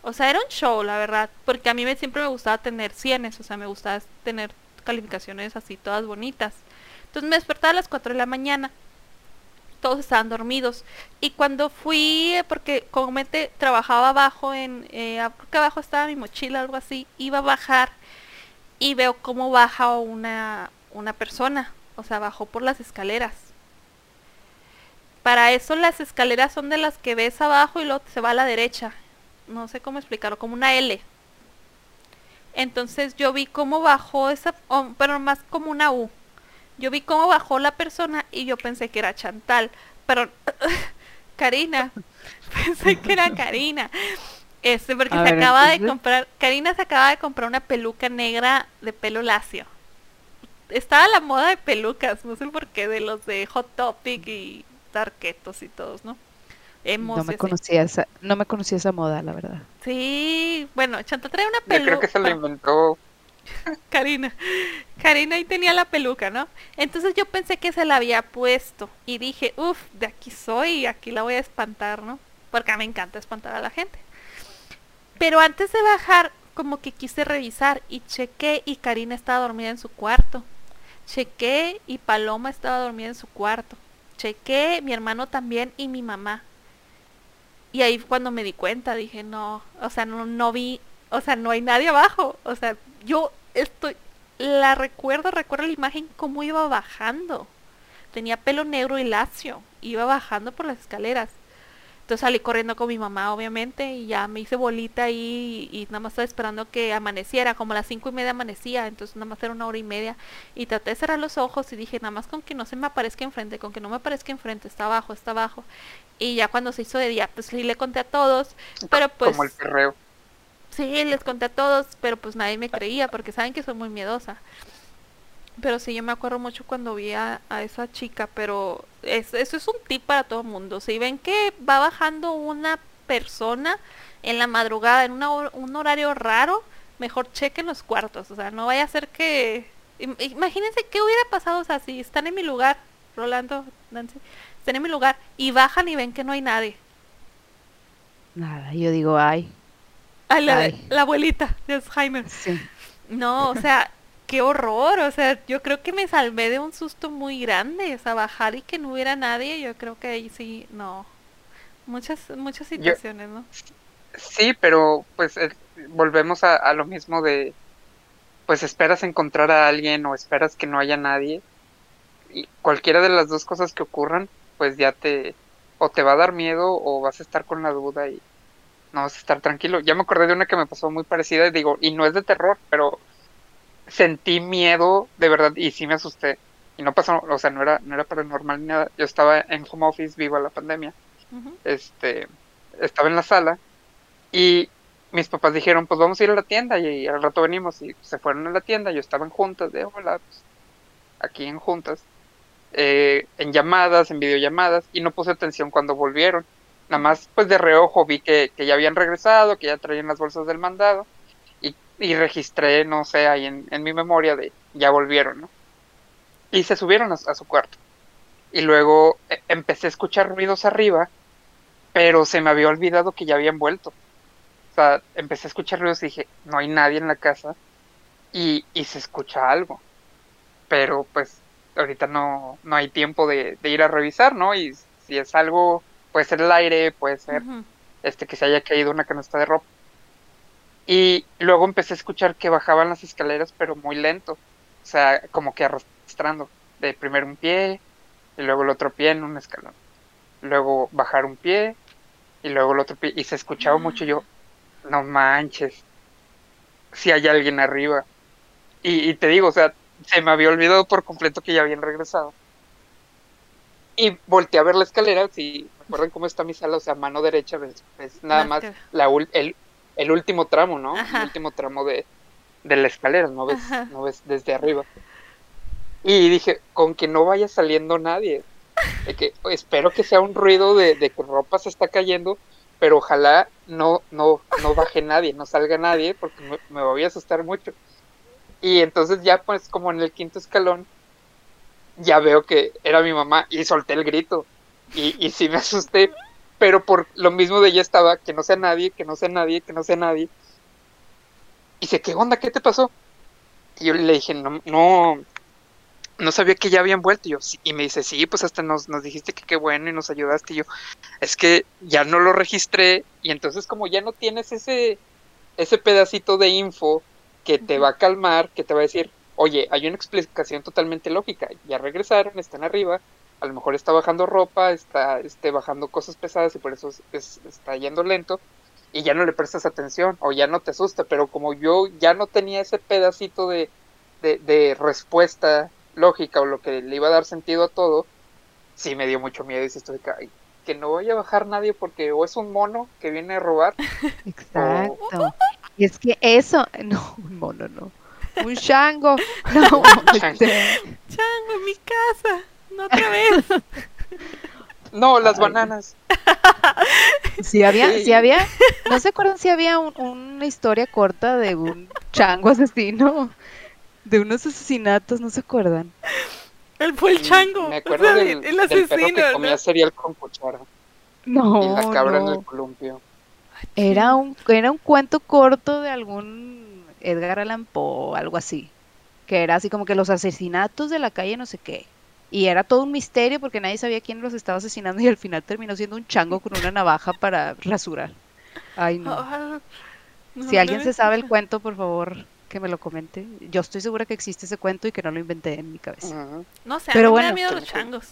O sea, era un show, la verdad. Porque a mí me, siempre me gustaba tener cienes, o sea, me gustaba tener calificaciones así todas bonitas. Entonces me despertaba a las 4 de la mañana. Todos estaban dormidos. Y cuando fui, eh, porque como mente trabajaba abajo en, eh, a- creo que abajo estaba mi mochila, algo así, iba a bajar y veo cómo baja una, una persona. O sea, bajó por las escaleras. Para eso las escaleras son de las que ves abajo y luego se va a la derecha. No sé cómo explicarlo, como una L. Entonces yo vi cómo bajó esa, pero más como una U. Yo vi cómo bajó la persona y yo pensé que era Chantal, pero Karina, pensé que era Karina. Este, porque A se ver, acaba de comprar, Karina se acaba de comprar una peluca negra de pelo lacio. Estaba la moda de pelucas, no sé por qué, de los de Hot Topic y Tarquetos y todos, ¿no? No me así. conocía esa, no me conocía esa moda, la verdad. Sí, bueno, Chantal trae una Yo creo peluca. que se lo inventó. Karina. Karina ahí tenía la peluca, ¿no? Entonces yo pensé que se la había puesto y dije, uff, de aquí soy y aquí la voy a espantar, ¿no? Porque a mí me encanta espantar a la gente. Pero antes de bajar, como que quise revisar y chequé y Karina estaba dormida en su cuarto. Chequé y Paloma estaba dormida en su cuarto. Chequé mi hermano también y mi mamá. Y ahí cuando me di cuenta, dije, no, o sea, no, no vi, o sea, no hay nadie abajo. O sea, yo estoy la recuerdo, recuerdo la imagen cómo iba bajando. Tenía pelo negro y lacio. Iba bajando por las escaleras. Entonces salí corriendo con mi mamá, obviamente, y ya me hice bolita ahí y, nada más estaba esperando que amaneciera, como a las cinco y media amanecía, entonces nada más era una hora y media. Y traté de cerrar los ojos y dije, nada más con que no se me aparezca enfrente, con que no me aparezca enfrente, está abajo, está abajo. Y ya cuando se hizo de día, pues sí le conté a todos, pero pues... Como el perreo. Sí, les conté a todos, pero pues nadie me creía porque saben que soy muy miedosa. Pero sí, yo me acuerdo mucho cuando vi a, esa chica, pero eso es un tip para todo el mundo. Si ven que va bajando una persona en la madrugada, en un horario raro, mejor chequen los cuartos. O sea, no vaya a ser que... Imagínense qué hubiera pasado, o sea, si están en mi lugar, Rolando, Nancy, están en mi lugar y bajan y ven que no hay nadie. Nada, yo digo, ay. Ay, la, la abuelita de Alzheimer. Sí. No, o sea, qué horror, o sea, yo creo que me salvé de un susto muy grande, o sea, bajar y que no hubiera nadie, yo creo que ahí sí, no. Muchas, muchas situaciones, ¿no? Sí, pero pues eh, volvemos a, a, lo mismo de, pues esperas encontrar a alguien o esperas que no haya nadie. Y cualquiera de las dos cosas que ocurran, pues ya te, o te va a dar miedo o vas a estar con la duda y no vas a estar tranquilo. Ya me acordé de una que me pasó muy parecida y digo, y no es de terror, pero sentí miedo de verdad y sí me asusté. Y no pasó, o sea, no era, no era paranormal ni nada. Yo estaba en home office vivo a la pandemia. Este, estaba en la sala y mis papás dijeron, pues vamos a ir a la tienda y, al rato venimos y se fueron a la tienda. Yo estaba en juntas de hola, pues, aquí en juntas, eh, en llamadas, en videollamadas y no puse atención cuando volvieron. Nada más, pues de reojo vi que, que ya habían regresado, que ya traían las bolsas del mandado y registré, no sé, ahí en, en mi memoria de ya volvieron, ¿no? Y se subieron a, su cuarto. Y luego eh, empecé a escuchar ruidos arriba, pero se me había olvidado que ya habían vuelto. O sea, empecé a escuchar ruidos y dije, no hay nadie en la casa y, y se escucha algo. Pero pues ahorita no, no hay tiempo de, ir a revisar, ¿no? Y si es algo, puede ser el aire, puede ser este que se haya caído una canasta de ropa. Y luego empecé a escuchar que bajaban las escaleras, pero muy lento. O sea, como que arrastrando. De primero un pie, y luego el otro pie en un escalón. Luego bajar un pie, y luego el otro pie. Y se escuchaba mucho yo, no manches, si hay alguien arriba. Y, te digo, o sea, se me había olvidado por completo que ya habían regresado. Y volteé a ver la escalera, si recuerdan cómo está mi sala, o sea, mano derecha, ves, nada más la, el, el último tramo, ¿no? El último tramo de, de la escalera, no ves, no ves desde arriba. Y dije, con que no vaya saliendo nadie. De que espero que sea un ruido de, que ropa se está cayendo, pero ojalá no, no, no baje nadie, no salga nadie, porque me, me voy a asustar mucho. Y entonces ya pues como en el quinto escalón, ya veo que era mi mamá y solté el grito. Y, y sí me asusté, pero por lo mismo de ella estaba, que no sea nadie, que no sea nadie, que no sea nadie. Y dice, ¿qué onda? ¿Qué te pasó? Y yo le dije, no, no, no sabía que ya habían vuelto. Y, yo, y me dice, sí, pues hasta nos, nos dijiste que qué bueno y nos ayudaste. Y yo, es que ya no lo registré. Y entonces como ya no tienes ese, ese pedacito de info que te va a calmar, que te va a decir, oye, hay una explicación totalmente lógica. Ya regresaron, están arriba, a lo mejor está bajando ropa, está este, bajando cosas pesadas y por eso está yendo lento y ya no le prestas atención o ya no te asusta, pero como yo ya no tenía ese pedacito de, de, respuesta lógica o lo que le iba a dar sentido a todo, sí me dio mucho miedo y estoy que, que no vaya a bajar nadie porque o es un mono que viene a robar. Exacto. Y es que eso, no, un mono no. Un chango. No, chango en mi casa otra vez. No, las bananas. Si había, si había, ¿no se acuerdan si había una historia corta de un chango asesino? De unos asesinatos, ¿no se acuerdan? Él fue el chango. Me acuerdo del, el asesino, que comía cereal con cuchara. No, Y la cabra en el columpio. Era un, era un cuento corto de algún Edgar Allan Poe, algo así. Que era así como que los asesinatos de la calle no sé qué. Y era todo un misterio porque nadie sabía quién los estaba asesinando y al final terminó siendo un chango con una navaja para rasurar. Ay, no. Ah, si alguien se sabe el cuento, por favor, que me lo comente. Yo estoy segura que existe ese cuento y que no lo inventé en mi cabeza. No sé, Pero a mí me da bueno, miedo pero los changos.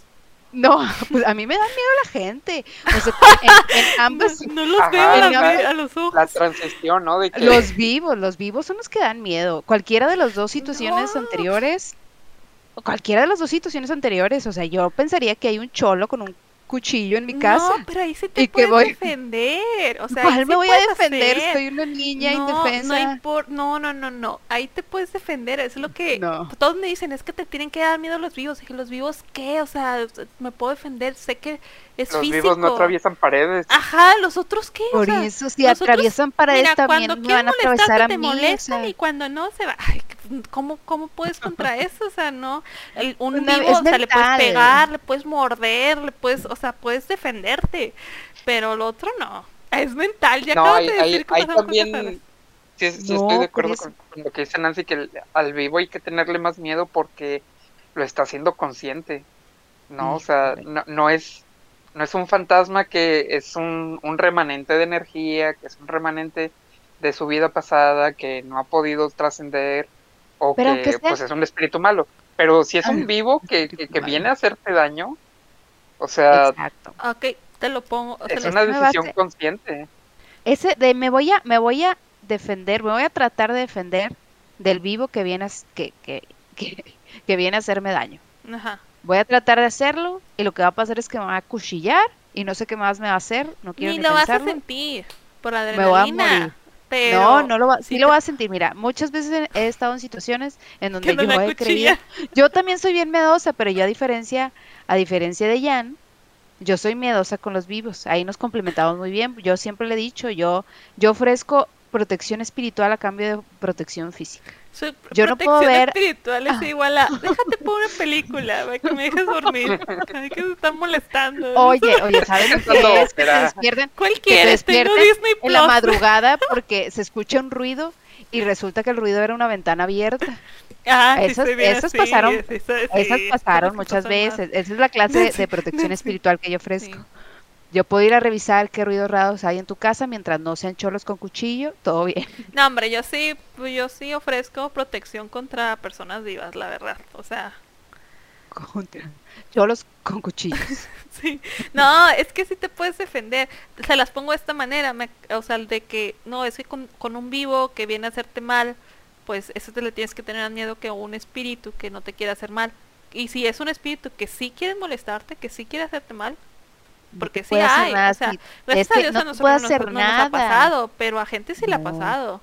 No, pues a mí me da miedo la gente. O sea, en, en ambas, No, no los Ajá, veo a, la- la- a los ojos. La transición, ¿no? De que los vivos, los vivos son los que dan miedo. Cualquiera de las dos situaciones No. anteriores, cualquiera de las dos situaciones anteriores, o sea, yo pensaría que hay un cholo con un cuchillo en mi casa. No, pero ahí sí y te que voy- defender. O sea, ¿Cuál me voy a defender? hacer. Soy una niña no, indefensa. No, no, no, no, no. Ahí te puedes defender. Es lo que No. todos me dicen. Es que te tienen que dar miedo los vivos. Dije, ¿los vivos qué? O sea, me puedo defender. Sé que es los físico. vivos no atraviesan paredes. Ajá, ¿los otros qué? O Por sea, eso, si nosotros- atraviesan paredes Mira, también cuando me van a atravesar a molestarte, te mí. o molestan sea. y cuando no se va. Ay, ¿cómo, cómo puedes contra eso? O sea, no. El- un Una- vivo, o sea, le puedes mental. pegar, le puedes morder, le puedes, o sea, puedes defenderte. Pero lo otro no. Es mental, ya no, acabas ahí, de decir cosas raras. también sí, sí No, estoy de acuerdo con, con lo que dice Nancy, que el- al vivo hay que tenerle más miedo porque lo está haciendo consciente. No, o sea, Híjole. no, no es no es un fantasma que es un, un remanente de energía, que es un remanente de su vida pasada, que no ha podido trascender, o Pero que sea- pues es un espíritu malo. Pero si es un vivo que, que, que viene a hacerte daño, o sea, Exacto. Ok, te lo pongo. es lo- una decisión consciente. Ese de me voy a me voy a defender, me voy a tratar de defender del vivo que viene a, que, que, que, que viene a hacerme daño. Ajá. Voy a tratar de hacerlo y lo que va a pasar es que me va a cuchillar y no sé qué más me va a hacer, no quiero Ni ni, lo vas a sentir por la Me voy a adrenalina. morir. Pero No, no lo va, sí sí lo voy a sentir. Mira, muchas veces he estado en situaciones en donde yo he creído, yo también soy bien miedosa, pero yo a diferencia, a diferencia de Jan, yo soy miedosa con los vivos. Ahí nos complementamos muy bien. Yo siempre le he dicho, yo, yo ofrezco protección espiritual a cambio de protección física. Su Yo no puedo protección ver- espiritual es Ah. igual a déjate por una película para que me dejes dormir. Ay, que se están molestando. Oye, oye, ¿sabes lo que No, es? Que espera. despierten ¿Cuál quieres? Tengo en la madrugada porque se escucha un ruido y resulta que el ruido era una ventana abierta. Ah, sí, Esas- se viene esas así, pasaron- sí, Esas pasaron muchas veces. más. Esa es la clase de, protección espiritual que yo ofrezco. Sí. Yo puedo ir a revisar qué ruidos raros hay en tu casa mientras no sean cholos con cuchillo, todo bien. No, hombre, yo sí, yo sí ofrezco protección contra personas vivas, la verdad. O sea, Contra cholos con cuchillos. sí. No, es que sí te puedes defender. Se las pongo de esta manera, me- o sea, de que no, es que con, con un vivo que viene a hacerte mal, pues eso te le tienes que tener miedo que un espíritu que no te quiere hacer mal. Y si es un espíritu que sí quiere molestarte, que sí quiere hacerte mal, porque te sí puede hacer hay, nada o sea, si- gracias a Dios no a te nosotros puede no nos- hacer no nos ha nada. pasado, pero a gente sí le ha No. pasado.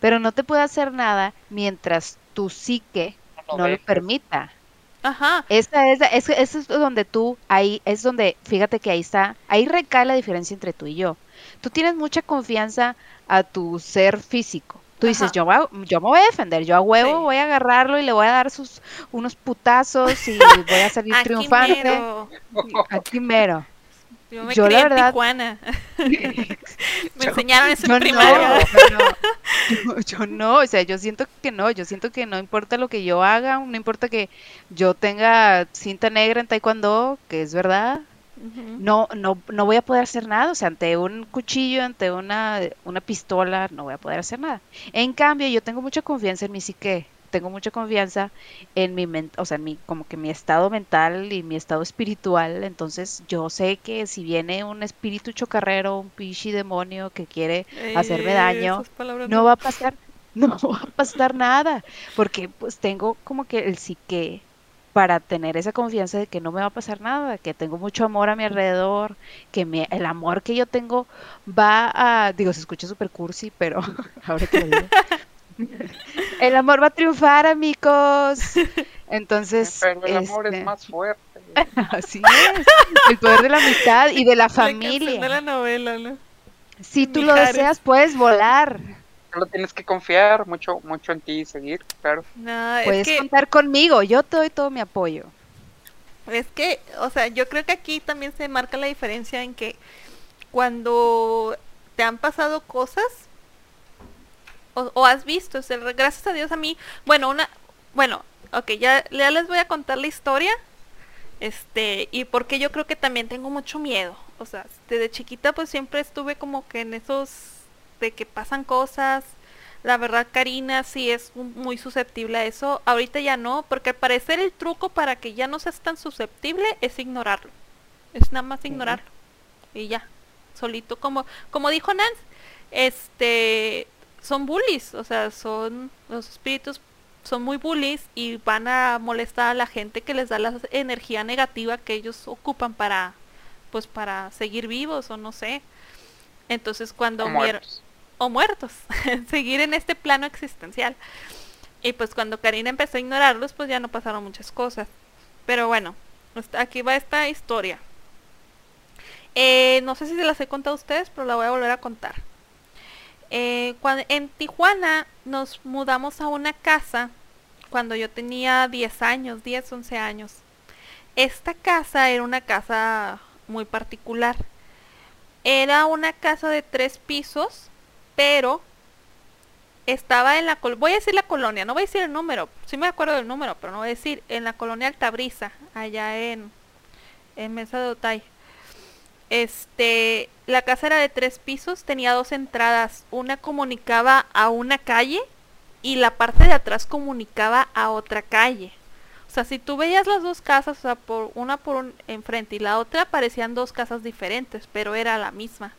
Pero no te puede hacer nada mientras tu psique no lo permita. Ajá. Esa es, es, eso es donde tú, ahí es donde, fíjate que ahí está, ahí recae la diferencia entre tú y yo. Tú tienes mucha confianza a tu ser físico. Tú dices, Ajá. yo, voy a- yo me voy a defender, yo a huevo Sí. voy a agarrarlo y le voy a dar sus unos putazos y voy a salir Aquí triunfante. mero. Aquí mero. Yo me Yo, la crié en verdad- Tijuana. me enseñaron eso Yo en primaria. no, yo no, yo, yo no, o sea, yo siento que no, yo siento que no importa lo que yo haga, no importa que yo tenga cinta negra en taekwondo, que es verdad, no, no, no voy a poder hacer nada, o sea, ante un cuchillo, ante una, una pistola, no voy a poder hacer nada. En cambio, yo tengo mucha confianza en mi psique, tengo mucha confianza en mi mente, o sea, en mi, como que mi estado mental y mi estado espiritual, entonces yo sé que si viene un espíritu chocarrero, un pichi demonio que quiere hacerme daño, no va a pasar, no va a pasar nada, porque pues tengo como que el psique para tener esa confianza de que no me va a pasar nada, que tengo mucho amor a mi alrededor, que me- el amor que yo tengo va a, digo, se escucha super cursi, pero ahora que lo digo, el amor va a triunfar, amigos. Entonces, Pero el amor este, es más fuerte. así es, el poder de la amistad y de la familia. de la novela, ¿no? Si tú lo deseas, puedes volar. Solo tienes que confiar mucho, mucho en ti y seguir, claro. No, es Puedes que, contar conmigo, yo te doy todo mi apoyo. es que, o sea, yo creo que aquí también se marca la diferencia en que cuando te han pasado cosas o, o has visto, o sea, gracias a Dios a mí, bueno, una, bueno, ok, ya, ya les voy a contar la historia, este, y porque yo creo que también tengo mucho miedo, o sea, desde chiquita pues siempre estuve como que en esos de que pasan cosas, La verdad, Karina sí es muy susceptible a eso. Ahorita ya no, porque al parecer el truco para que ya no seas tan susceptible es ignorarlo. Es nada más ignorarlo. Y ya. Solito. Como, como dijo Nance, este son bullies. O sea, son los espíritus son muy bullies y van a molestar a la gente que les da la energía negativa que ellos ocupan para pues para seguir vivos o no sé. Entonces cuando o muertos, seguir en este plano existencial. Y pues cuando Karina empezó a ignorarlos, pues ya no pasaron muchas cosas. Pero bueno, aquí va esta historia. Eh, no sé si se las he contado a ustedes, pero la voy a volver a contar. Eh, cuando, en Tijuana nos mudamos a una casa cuando yo tenía 10 años, 10, 11 años. Esta casa era una casa muy particular. Era una casa de tres pisos pero estaba en la voy a decir la colonia, no voy a decir el número, sí me acuerdo del número, pero no voy a decir, en la colonia Altabrisa, allá en, en Mesa de Otay. Este, la casa era de tres pisos, tenía dos entradas, una comunicaba a una calle y la parte de atrás comunicaba a otra calle. O sea, si tú veías las dos casas, o sea, por una por un, enfrente y la otra parecían dos casas diferentes, pero era la misma.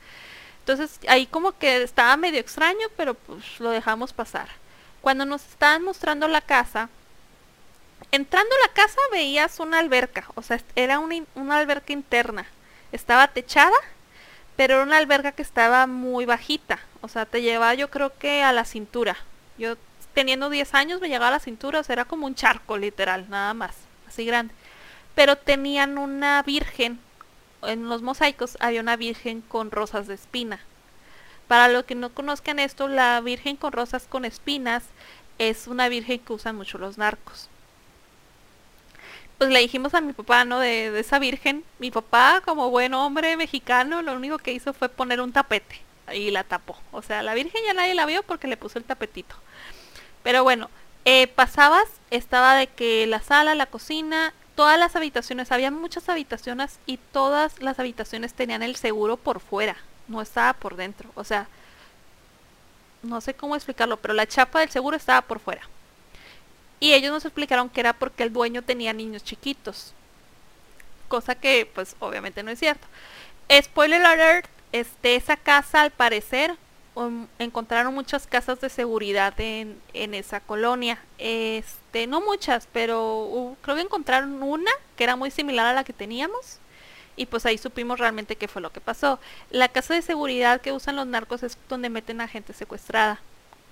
Entonces ahí como que estaba medio extraño, pero pues lo dejamos pasar. Cuando nos estaban mostrando la casa, entrando a la casa veías una alberca, o sea, era una, una alberca interna. Estaba techada, pero era una alberca que estaba muy bajita, o sea, te llevaba yo creo que a la cintura. Yo teniendo 10 años me llegaba a la cintura, o sea, era como un charco literal, nada más, así grande. Pero tenían una virgen en los mosaicos había una virgen con rosas de espina. Para los que no conozcan esto, la virgen con rosas con espinas es una virgen que usan mucho los narcos. Pues le dijimos a mi papá, ¿no? De, esa virgen. Mi papá, como buen hombre mexicano, lo único que hizo fue poner un tapete y la tapó. O sea, la virgen ya nadie la vio porque le puso el tapetito. Pero bueno, eh, pasabas, estaba de que la sala, la cocina, todas las habitaciones, había muchas habitaciones y todas las habitaciones tenían el seguro por fuera, no estaba por dentro. O sea, no sé cómo explicarlo, pero la chapa del seguro estaba por fuera. Y ellos nos explicaron que era porque el dueño tenía niños chiquitos. Cosa que pues obviamente no es cierto. Spoiler alert, este, esa casa al parecer Um, encontraron muchas casas de seguridad en, en, esa colonia. Este, no muchas, pero creo que encontraron una que era muy similar a la que teníamos. Y pues ahí supimos realmente qué fue lo que pasó. La casa de seguridad que usan los narcos es donde meten a gente secuestrada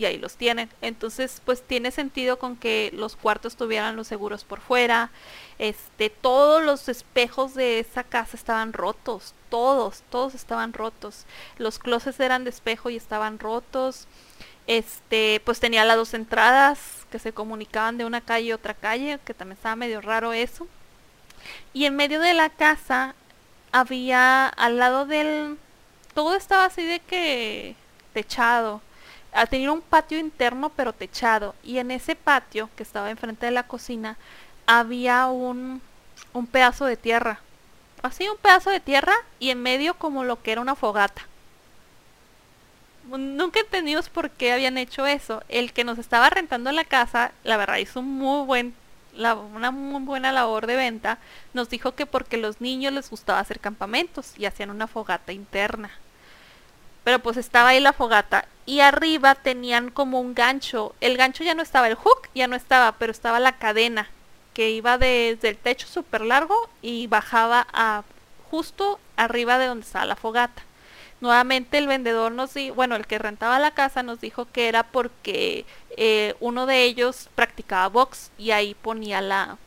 y ahí los tienen. Entonces, pues tiene sentido con que los cuartos tuvieran los seguros por fuera. Este, todos los espejos de esa casa estaban rotos, todos, todos estaban rotos. Los closets eran de espejo y estaban rotos. Este, pues tenía las dos entradas que se comunicaban de una calle a otra calle, que también estaba medio raro eso. Y en medio de la casa había al lado del todo estaba así de que techado tenía un patio interno pero techado y en ese patio que estaba enfrente de la cocina había un, un pedazo de tierra. Así un pedazo de tierra y en medio como lo que era una fogata. Nunca entendimos por qué habían hecho eso. El que nos estaba rentando la casa, la verdad hizo un muy buen la, una muy buena labor de venta, nos dijo que porque los niños les gustaba hacer campamentos y hacían una fogata interna. Pero pues estaba ahí la fogata y arriba tenían como un gancho. El gancho ya no estaba, el hook ya no estaba, pero estaba la cadena que iba desde el techo súper largo y bajaba a justo arriba de donde estaba la fogata. Nuevamente el vendedor nos dijo, bueno, el que rentaba la casa nos dijo que era porque eh, uno de ellos practicaba box y ahí ponía la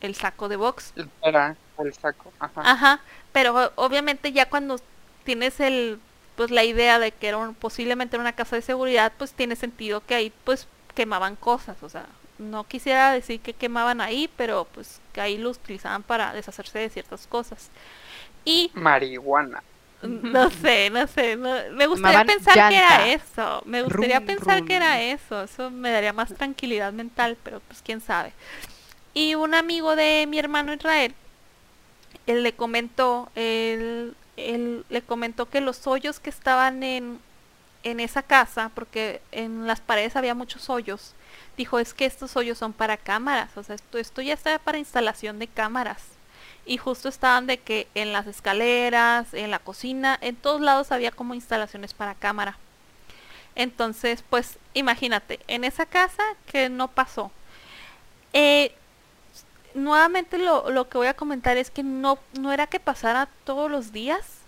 el saco de box. Era el saco, ajá. Ajá, pero obviamente ya cuando tienes el pues la idea de que era posiblemente una casa de seguridad, pues tiene sentido que ahí pues quemaban cosas, o sea, no quisiera decir que quemaban ahí, pero pues que ahí lo utilizaban para deshacerse de ciertas cosas. Y marihuana. No sé, no sé, me gustaría pensar que era eso, me gustaría pensar que era eso, eso me daría más tranquilidad mental, pero pues quién sabe. Y un amigo de mi hermano Israel, él le comentó, él él le comentó que los hoyos que estaban en, en esa casa, porque en las paredes había muchos hoyos, dijo, es que estos hoyos son para cámaras, o sea, esto, esto ya está para instalación de cámaras. Y justo estaban de que en las escaleras, en la cocina, en todos lados había como instalaciones para cámara. Entonces, pues imagínate, en esa casa que no pasó. Eh, nuevamente lo, lo, que voy a comentar es que no, no era que pasara todos los días,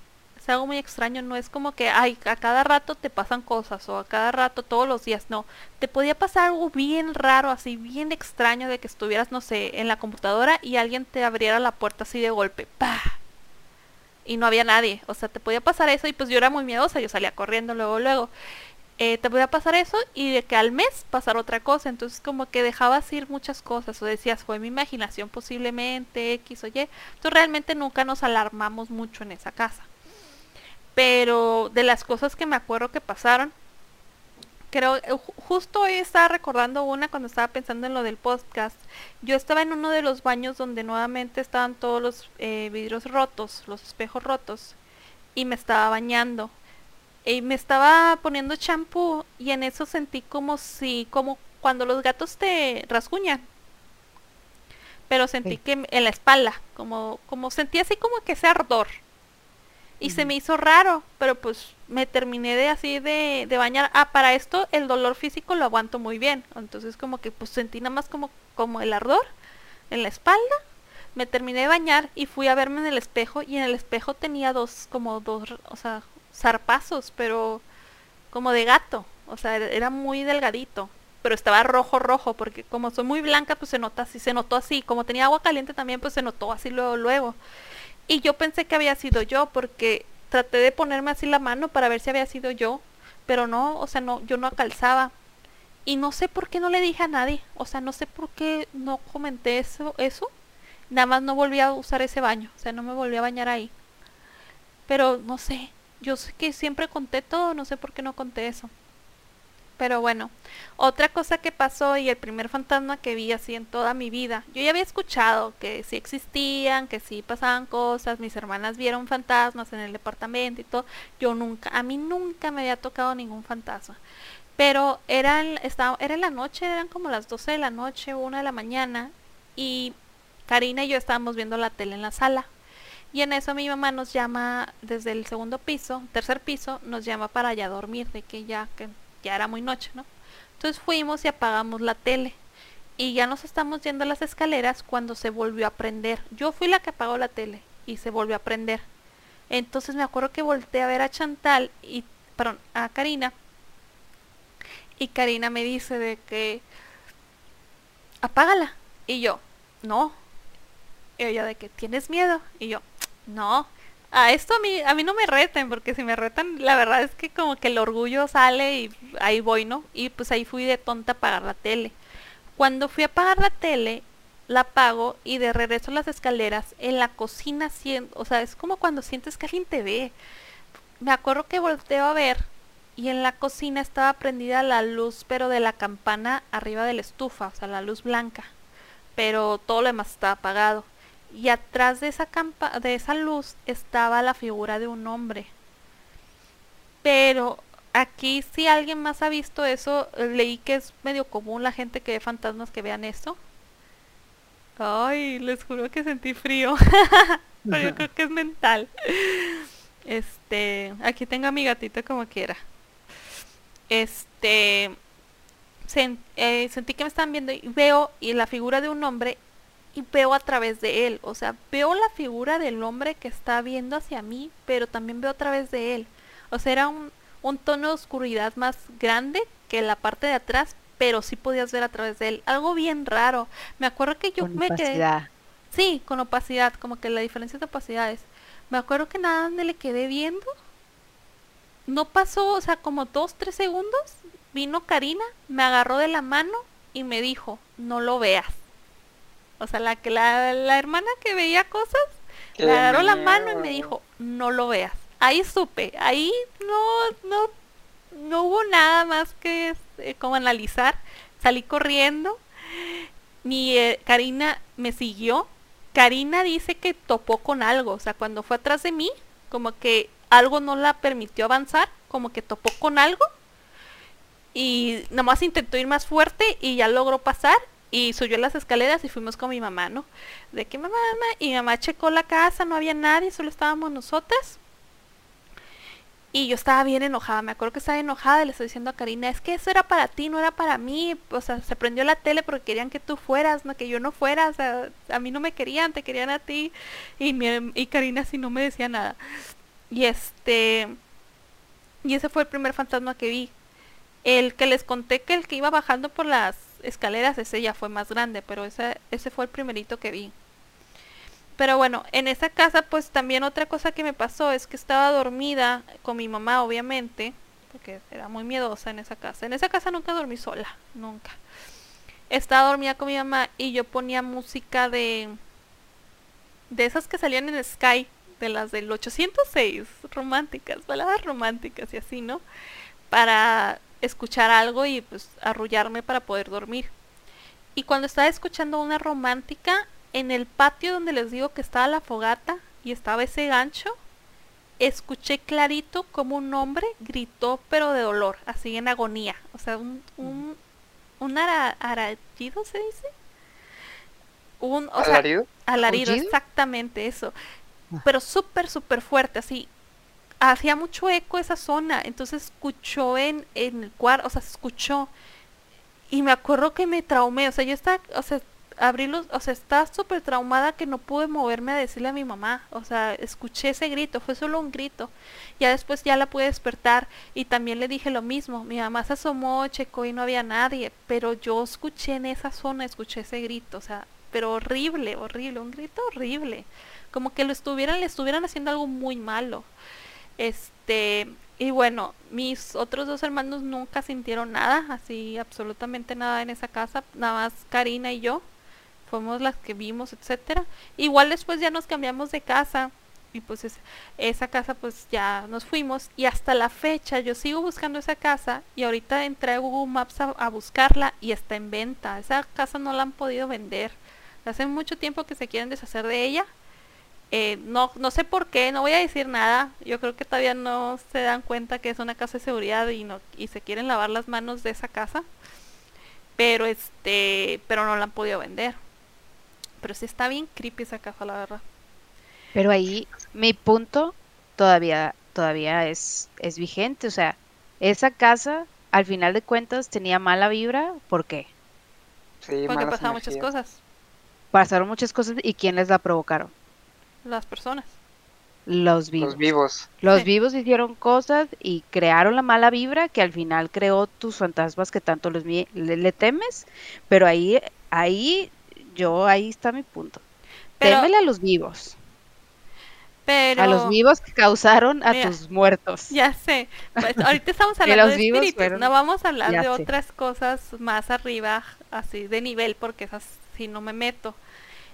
es algo muy extraño, no es como que, ay, a cada rato te pasan cosas o a cada rato todos los días, no, te podía pasar algo bien raro, así, bien extraño de que estuvieras, no sé, en la computadora y alguien te abriera la puerta así de golpe, pa Y no había nadie, o sea, te podía pasar eso y pues yo era muy miedosa, yo salía corriendo luego, luego. Eh, te podía pasar eso y de que al mes pasar otra cosa. Entonces como que dejabas ir muchas cosas o decías, fue mi imaginación posiblemente, X o Y. Entonces realmente nunca nos alarmamos mucho en esa casa. Pero de las cosas que me acuerdo que pasaron, creo, eh, justo hoy estaba recordando una cuando estaba pensando en lo del podcast. Yo estaba en uno de los baños donde nuevamente estaban todos los eh, vidrios rotos, los espejos rotos, y me estaba bañando. Y me estaba poniendo champú y en eso sentí como si, como cuando los gatos te rasguñan. Pero sentí que en la espalda, como, como sentí así como que ese ardor y se me hizo raro, pero pues me terminé de así de, de, bañar. Ah, para esto el dolor físico lo aguanto muy bien. Entonces como que pues sentí nada más como, como el ardor en la espalda. Me terminé de bañar y fui a verme en el espejo y en el espejo tenía dos, como dos, o sea, zarpazos, pero como de gato. O sea, era muy delgadito. Pero estaba rojo, rojo, porque como soy muy blanca, pues se nota así, se notó así. Como tenía agua caliente también, pues se notó así luego, luego. Y yo pensé que había sido yo porque traté de ponerme así la mano para ver si había sido yo, pero no, o sea, no, yo no calzaba. Y no sé por qué no le dije a nadie, o sea, no sé por qué no comenté eso, eso. Nada más no volví a usar ese baño, o sea, no me volví a bañar ahí. Pero no sé, yo sé que siempre conté todo, no sé por qué no conté eso. Pero bueno, otra cosa que pasó y el primer fantasma que vi así en toda mi vida, yo ya había escuchado que sí existían, que sí pasaban cosas, mis hermanas vieron fantasmas en el departamento y todo, yo nunca, a mí nunca me había tocado ningún fantasma. Pero era, estaba, era en la noche, eran como las 12 de la noche, una de la mañana, y Karina y yo estábamos viendo la tele en la sala. Y en eso mi mamá nos llama desde el segundo piso, tercer piso, nos llama para ya dormir, de que ya, que ya era muy noche, ¿no? Entonces fuimos y apagamos la tele. Y ya nos estamos yendo a las escaleras cuando se volvió a prender. Yo fui la que apagó la tele y se volvió a prender. Entonces me acuerdo que volteé a ver a Chantal y, perdón, a Karina. Y Karina me dice de que apágala. Y yo, no. Y ella de que tienes miedo. Y yo, no a esto a mí, a mí no me reten, porque si me retan, la verdad es que como que el orgullo sale y ahí voy, ¿no? Y pues ahí fui de tonta a pagar la tele. Cuando fui a pagar la tele, la pago y de regreso a las escaleras, en la cocina, o sea, es como cuando sientes que alguien te ve. Me acuerdo que volteo a ver y en la cocina estaba prendida la luz, pero de la campana arriba de la estufa, o sea, la luz blanca. Pero todo lo demás estaba apagado y atrás de esa, campa de esa luz estaba la figura de un hombre. Pero aquí si alguien más ha visto eso, leí que es medio común la gente que ve fantasmas que vean eso. Ay, les juro que sentí frío. Pero yo creo que es mental. Este, aquí tengo a mi gatito como quiera. Este, eh, sentí que me estaban viendo y veo y la figura de un hombre y veo a través de él. O sea, veo la figura del hombre que está viendo hacia mí, pero también veo a través de él. O sea, era un, un tono de oscuridad más grande que la parte de atrás, pero sí podías ver a través de él. Algo bien raro. Me acuerdo que yo me quedé... Sí, con opacidad, como que la diferencia de opacidades. Me acuerdo que nada donde le quedé viendo. No pasó, o sea, como dos, tres segundos. Vino Karina, me agarró de la mano y me dijo, no lo veas. O sea, la que la, hermana que veía cosas, le agarró la mano y me dijo, no lo veas. Ahí supe, ahí no, no, no hubo nada más que eh, como analizar. Salí corriendo. Mi eh, Karina me siguió. Karina dice que topó con algo. O sea, cuando fue atrás de mí, como que algo no la permitió avanzar, como que topó con algo y nomás intentó ir más fuerte y ya logró pasar y subió las escaleras y fuimos con mi mamá, ¿no? De que mamá, mamá, y mi mamá checó la casa, no había nadie, solo estábamos nosotras. Y yo estaba bien enojada, me acuerdo que estaba enojada y le estoy diciendo a Karina, es que eso era para ti, no era para mí. O sea, se prendió la tele porque querían que tú fueras, no que yo no fuera. O sea, a mí no me querían, te querían a ti. Y, mi, y Karina así no me decía nada. Y este... Y ese fue el primer fantasma que vi. El que les conté que el que iba bajando por las escaleras, ese ya fue más grande, pero ese, ese fue el primerito que vi. Pero bueno, en esa casa pues también otra cosa que me pasó es que estaba dormida con mi mamá obviamente, porque era muy miedosa en esa casa. En esa casa nunca dormí sola, nunca. Estaba dormida con mi mamá y yo ponía música de de esas que salían en Sky, de las del 806, románticas, baladas románticas y así, ¿no? Para escuchar algo y pues arrullarme para poder dormir. Y cuando estaba escuchando una romántica, en el patio donde les digo que estaba la fogata y estaba ese gancho, escuché clarito como un hombre gritó pero de dolor, así en agonía. O sea, un, un, un arallido se dice. Un, o ¿Alarido? alarido, exactamente eso. Ah. Pero súper, súper fuerte, así. Hacía mucho eco esa zona, entonces escuchó en, en el cuarto, o sea, se escuchó. Y me acuerdo que me traumé, o sea, yo estaba, o sea, abrí los, o sea, estaba súper traumada que no pude moverme a decirle a mi mamá, o sea, escuché ese grito, fue solo un grito, ya después ya la pude despertar y también le dije lo mismo, mi mamá se asomó, checó y no había nadie, pero yo escuché en esa zona, escuché ese grito, o sea, pero horrible, horrible, un grito horrible, como que lo estuvieran, le estuvieran haciendo algo muy malo, este, y bueno, mis otros dos hermanos nunca sintieron nada, así absolutamente nada en esa casa, nada más Karina y yo fuimos las que vimos, etcétera. Igual después ya nos cambiamos de casa y pues esa casa pues ya nos fuimos y hasta la fecha yo sigo buscando esa casa y ahorita entré a Google Maps a, buscarla y está en venta. Esa casa no la han podido vender. Hace mucho tiempo que se quieren deshacer de ella. Eh, no, no sé por qué, no voy a decir nada. Yo creo que todavía no se dan cuenta que es una casa de seguridad y no y se quieren lavar las manos de esa casa. Pero este, pero no la han podido vender pero sí está bien creepy esa casa, la verdad. Pero ahí mi punto todavía, todavía es, es vigente. O sea, esa casa, al final de cuentas, tenía mala vibra. ¿Por qué? Sí, Porque pasaron muchas cosas. Pasaron muchas cosas y ¿quiénes la provocaron? Las personas. Los vivos. Los vivos. Los vivos hicieron cosas y crearon la mala vibra que al final creó tus fantasmas que tanto les, le, le temes. Pero ahí, ahí yo ahí está mi punto. Pero, Témele a los vivos. Pero, a los vivos que causaron a tus muertos. Ya sé. Pues ahorita estamos hablando de, espíritus. no vamos a hablar de otras cosas más arriba, así de nivel, porque esas sí no me meto.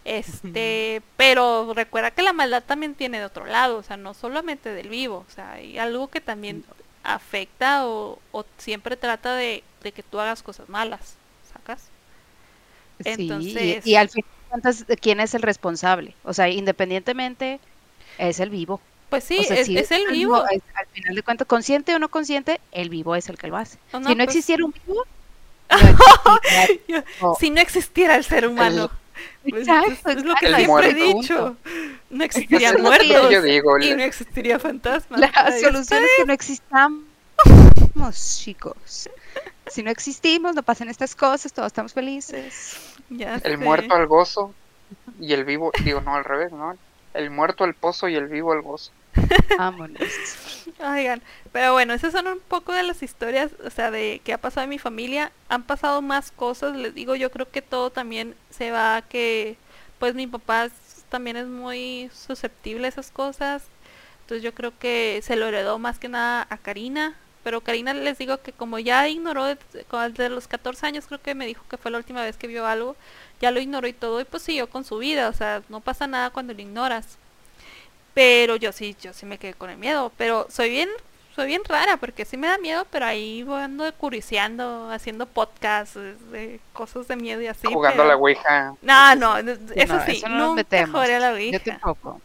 Este, pero recuerda que la maldad también tiene de otro lado, o sea, no solamente del vivo, o sea, hay algo que también afecta o, o siempre trata de, de que tú hagas cosas malas, ¿sacas? Entonces... y, al final, ¿quién es el responsable? O sea, independientemente, es el vivo. Pues sí, es, el vivo. al final de cuentas, consciente o no consciente, el vivo es el que lo hace. si no pues existiera un vivo, si no existiera el ser humano. Pues, Exacto, es lo que siempre he dicho. No existirían muertos y no existiría fantasmas. La solución es que no existamos, chicos si no existimos, no pasan estas cosas, todos estamos felices. el muerto al gozo y el vivo, digo, no al revés, ¿no? El muerto al pozo y el vivo al gozo. Vámonos. Oigan, pero bueno, esas son un poco de las historias, o sea, de qué ha pasado en mi familia. Han pasado más cosas, les digo, yo creo que todo también se va a que, pues mi papá también es muy susceptible a esas cosas. Entonces yo creo que se lo heredó más que nada a Karina, pero Karina les digo que como ya ignoró desde los 14 años, creo que me dijo que fue la última vez que vio algo, ya lo ignoró y todo y pues siguió con su vida, o sea, no pasa nada cuando lo ignoras. Pero yo sí, yo sí me quedé con el miedo, pero soy bien soy bien rara porque sí me da miedo, pero ahí voy ando curioseando, haciendo podcasts de cosas de miedo y así. Jugando a la Ouija. No, no, eso sí, nunca jugué a la Ouija. Yo tampoco.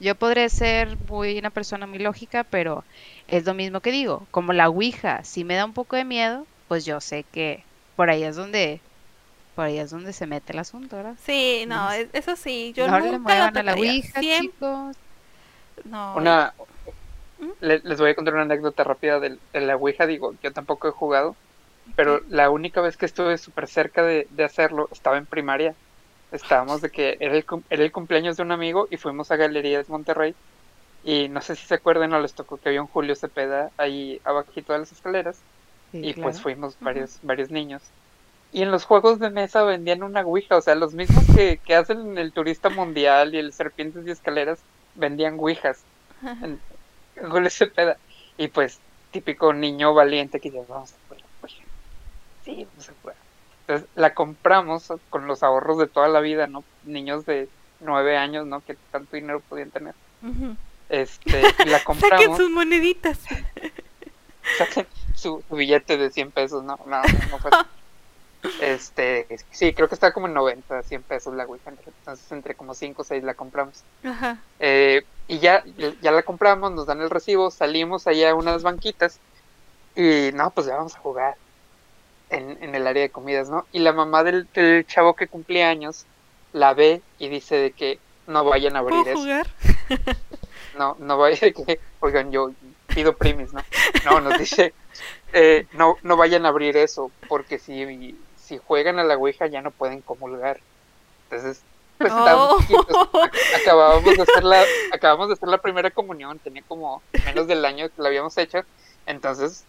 yo podré ser muy una persona muy lógica, pero es lo mismo que digo, como la Ouija si me da un poco de miedo, pues yo sé que por ahí es donde por ahí es donde se mete el asunto, ¿verdad? Sí, no, es- eso sí, yo no nunca le lo muevan a la. Ouija, chicos. No, Una, ¿Mm? le- les voy a contar una anécdota rápida del- de, la Ouija. Digo, yo tampoco he jugado, pero la única vez que estuve súper cerca de, de hacerlo estaba en primaria. Estábamos de que era el, era el cumpleaños de un amigo y fuimos a Galerías Monterrey. Y no sé si se acuerdan o les tocó que había un Julio Cepeda ahí abajito de las escaleras. Sí, y claro. pues fuimos varios, varios niños. Y en los juegos de mesa vendían una Ouija, o sea, los mismos que, que hacen en el Turista Mundial y el Serpientes y Escaleras, vendían Ouijas. En, Julio Cepeda. Y pues, típico niño valiente que dice, vamos a jugar Ouija. Sí, vamos a jugar. Entonces, la compramos con los ahorros de toda la vida, ¿no? Niños de nueve años, ¿no? Que tanto dinero podían tener. Este, y la Saquen compramos. sus moneditas. saquen su, su billete de 100 pesos, no, no, no fue así. Este, sí, creo que está como en 90, 100 pesos la Ouija, entonces entre como 5 o 6 la compramos. Ajá. Eh, y ya, ya la compramos, nos dan el recibo, salimos allá a unas banquitas y no, pues ya vamos a jugar en, en el área de comidas, ¿no? Y la mamá del, del chavo que cumplía años la ve y dice de que no vayan a abrir ¿Puedo eso. No, no vaya de que, oigan, yo pido primis, ¿no? No, nos dice, eh, no, no vayan a abrir eso, porque si, si juegan a la Ouija ya no pueden comulgar. Entonces, pues Oh. acabábamos de hacer la, acabamos de hacer la primera comunión, tenía como menos del año que la habíamos hecho, entonces,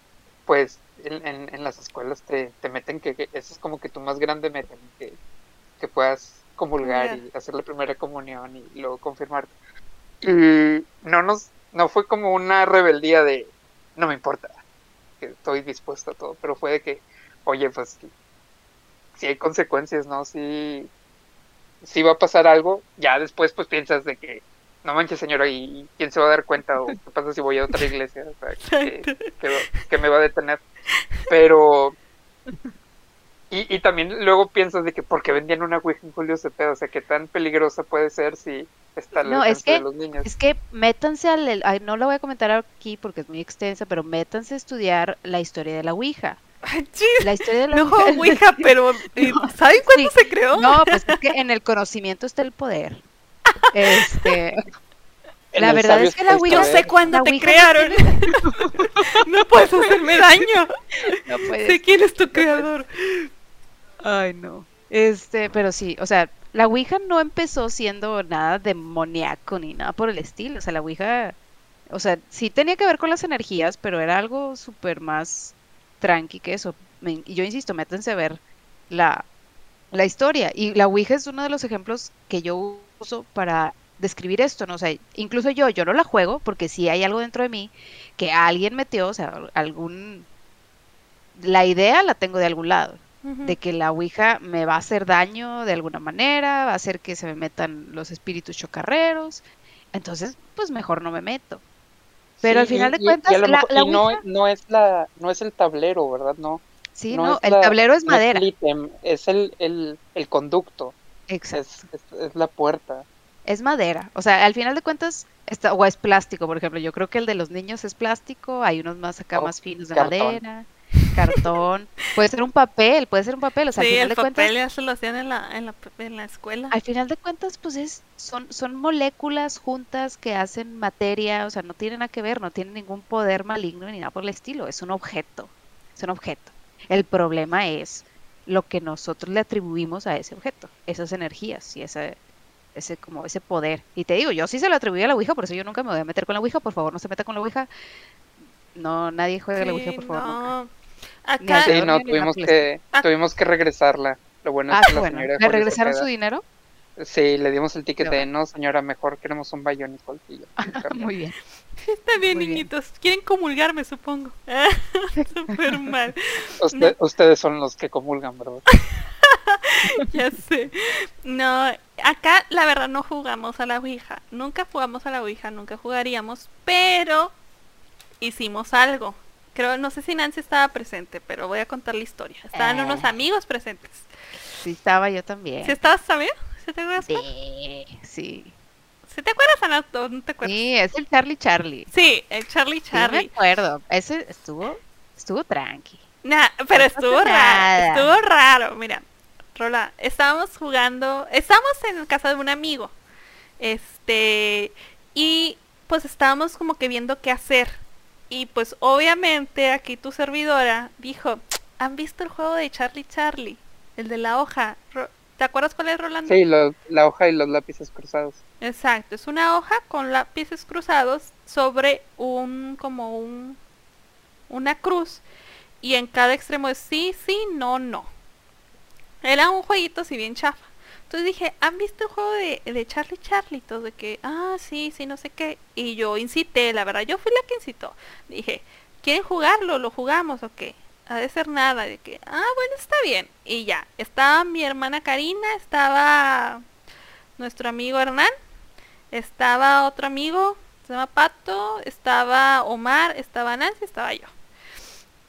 pues, en, en, en las escuelas te, te meten que, que eso es como que tu más grande meta, ¿no? que, que puedas comulgar Ya. y hacer la primera comunión y luego confirmarte. Y no nos, no fue como una rebeldía de no me importa, que estoy dispuesto a todo, pero fue de que, oye, pues si hay consecuencias, ¿no? Si, si va a pasar algo, ya después pues piensas de que, no manches señora, ¿y quién se va a dar cuenta? ¿O qué pasa si voy a otra iglesia? O sea, que, que, va- que me va a detener. Pero... Y, y también luego piensas de que porque vendían una Ouija en Julio Cepeda, o sea, qué tan peligrosa puede ser si está al No, es de los niños. Es que métanse al, ay, no lo voy a comentar aquí porque es muy extensa, pero métanse a estudiar la historia de la Ouija. La historia de la No Ouija. pero eh, ¿saben cuándo Sí. se creó? No, pues es que en el conocimiento está el poder. Este, la verdad es que la Ouija- Yo sé cuándo La te Ouija crearon. no puedes hacerme daño. no puede Sé quién es tu creador. Ay, no. Este, pero sí, o sea, la Ouija no empezó siendo nada demoníaco ni nada por el estilo. O sea, la Ouija, o sea, sí tenía que ver con las energías, pero era algo súper más tranqui que eso. Me- yo insisto, métanse a ver la, la historia. Y la Ouija es uno de los ejemplos que yo uso para describir esto, ¿no? O sea, incluso yo, yo no la juego porque sí hay algo dentro de mí que alguien metió, o sea, algún... La idea la tengo de algún lado De que la Ouija me va a hacer daño de alguna manera, va a hacer que se me metan los espíritus chocarreros. Entonces, pues mejor no me meto. Pero al final de y- cuentas, y la- mejor- la y no, Ouija- no es la, no es el tablero, ¿verdad? No, Sí, no no, es el la- tablero es madera. el ítem, es el, el, el conducto, Exacto. es, es, es la puerta. Es madera. O sea, al final de cuentas, está, o es plástico, por ejemplo. Yo creo que el de los niños es plástico, hay unos más acá más finos de cartón. madera, cartón. puede ser un papel, puede ser un papel. O sea, al final el de papel cuentas, ya se lo hacían en la, en la, en la escuela. al final de cuentas, pues es, son, son moléculas juntas que hacen materia, o sea, no tienen nada que ver, no tienen ningún poder maligno ni nada por el estilo, es un objeto, es un objeto. El problema es lo que nosotros le atribuimos a ese objeto, esas energías y ese, ese como ese poder. Y te digo, yo sí se lo atribuí a la Ouija, por eso yo nunca me voy a meter con la Ouija, por favor, no se meta con la Ouija. No, nadie juega a la Ouija, por favor. no. Acá, Sí, no, tuvimos que, Ah. tuvimos que regresarla. Lo bueno Ah, es que la bueno, señora ¿le regresaron su dinero? Sí, le dimos el ticket Qué de no, señora, mejor queremos un Bionicle. y ya, Muy bien. está bien, muy bien. niñitos. Quieren comulgarme, supongo. Súper mal. Usted- Ustedes son los que comulgan, ¿verdad? ya sé. No, acá la verdad no jugamos a la Ouija. Nunca jugamos a la Ouija, nunca jugaríamos, pero hicimos algo. Creo, no sé si Nancy estaba presente, pero voy a contar la historia. Estaban Eh. unos amigos presentes. Sí, estaba yo también. ¿Sí estabas también? ¿Sí te acuerdas? Sí, sí. ¿Sí te acuerdas, Ana? ¿O ¿No te acuerdas? Sí, es el Charlie Charlie. Sí, el Charlie Sí, me Charlie. acuerdo. Ese estuvo, estuvo tranqui. Nah, pero No estuvo raro, nada. estuvo raro. Mira, Rola, estábamos jugando, estábamos en casa de un amigo. Este, y pues estábamos como que viendo qué hacer. Y pues obviamente aquí tu servidora dijo, ¿han visto el juego de Charlie Charlie? El de la hoja. ¿Te acuerdas cuál es, Rolando? Sí, lo- la hoja y los lápices cruzados. Exacto, es una hoja con lápices cruzados sobre un como un una cruz y en cada extremo es sí, sí, no, no. Era un jueguito así bien chafa. Entonces dije, ¿han visto el juego de, de Charlie Charlie? Todos de que, ah, sí, sí, no sé qué. Y yo incité, la verdad, yo fui la que incitó. Dije, ¿quieren jugarlo? ¿Lo jugamos o qué? Ha de ser nada. De que, ah, bueno, está bien. Y ya, estaba mi hermana Karina, estaba nuestro amigo Hernán, estaba otro amigo, se llama Pato, estaba Omar, estaba Nancy, estaba yo.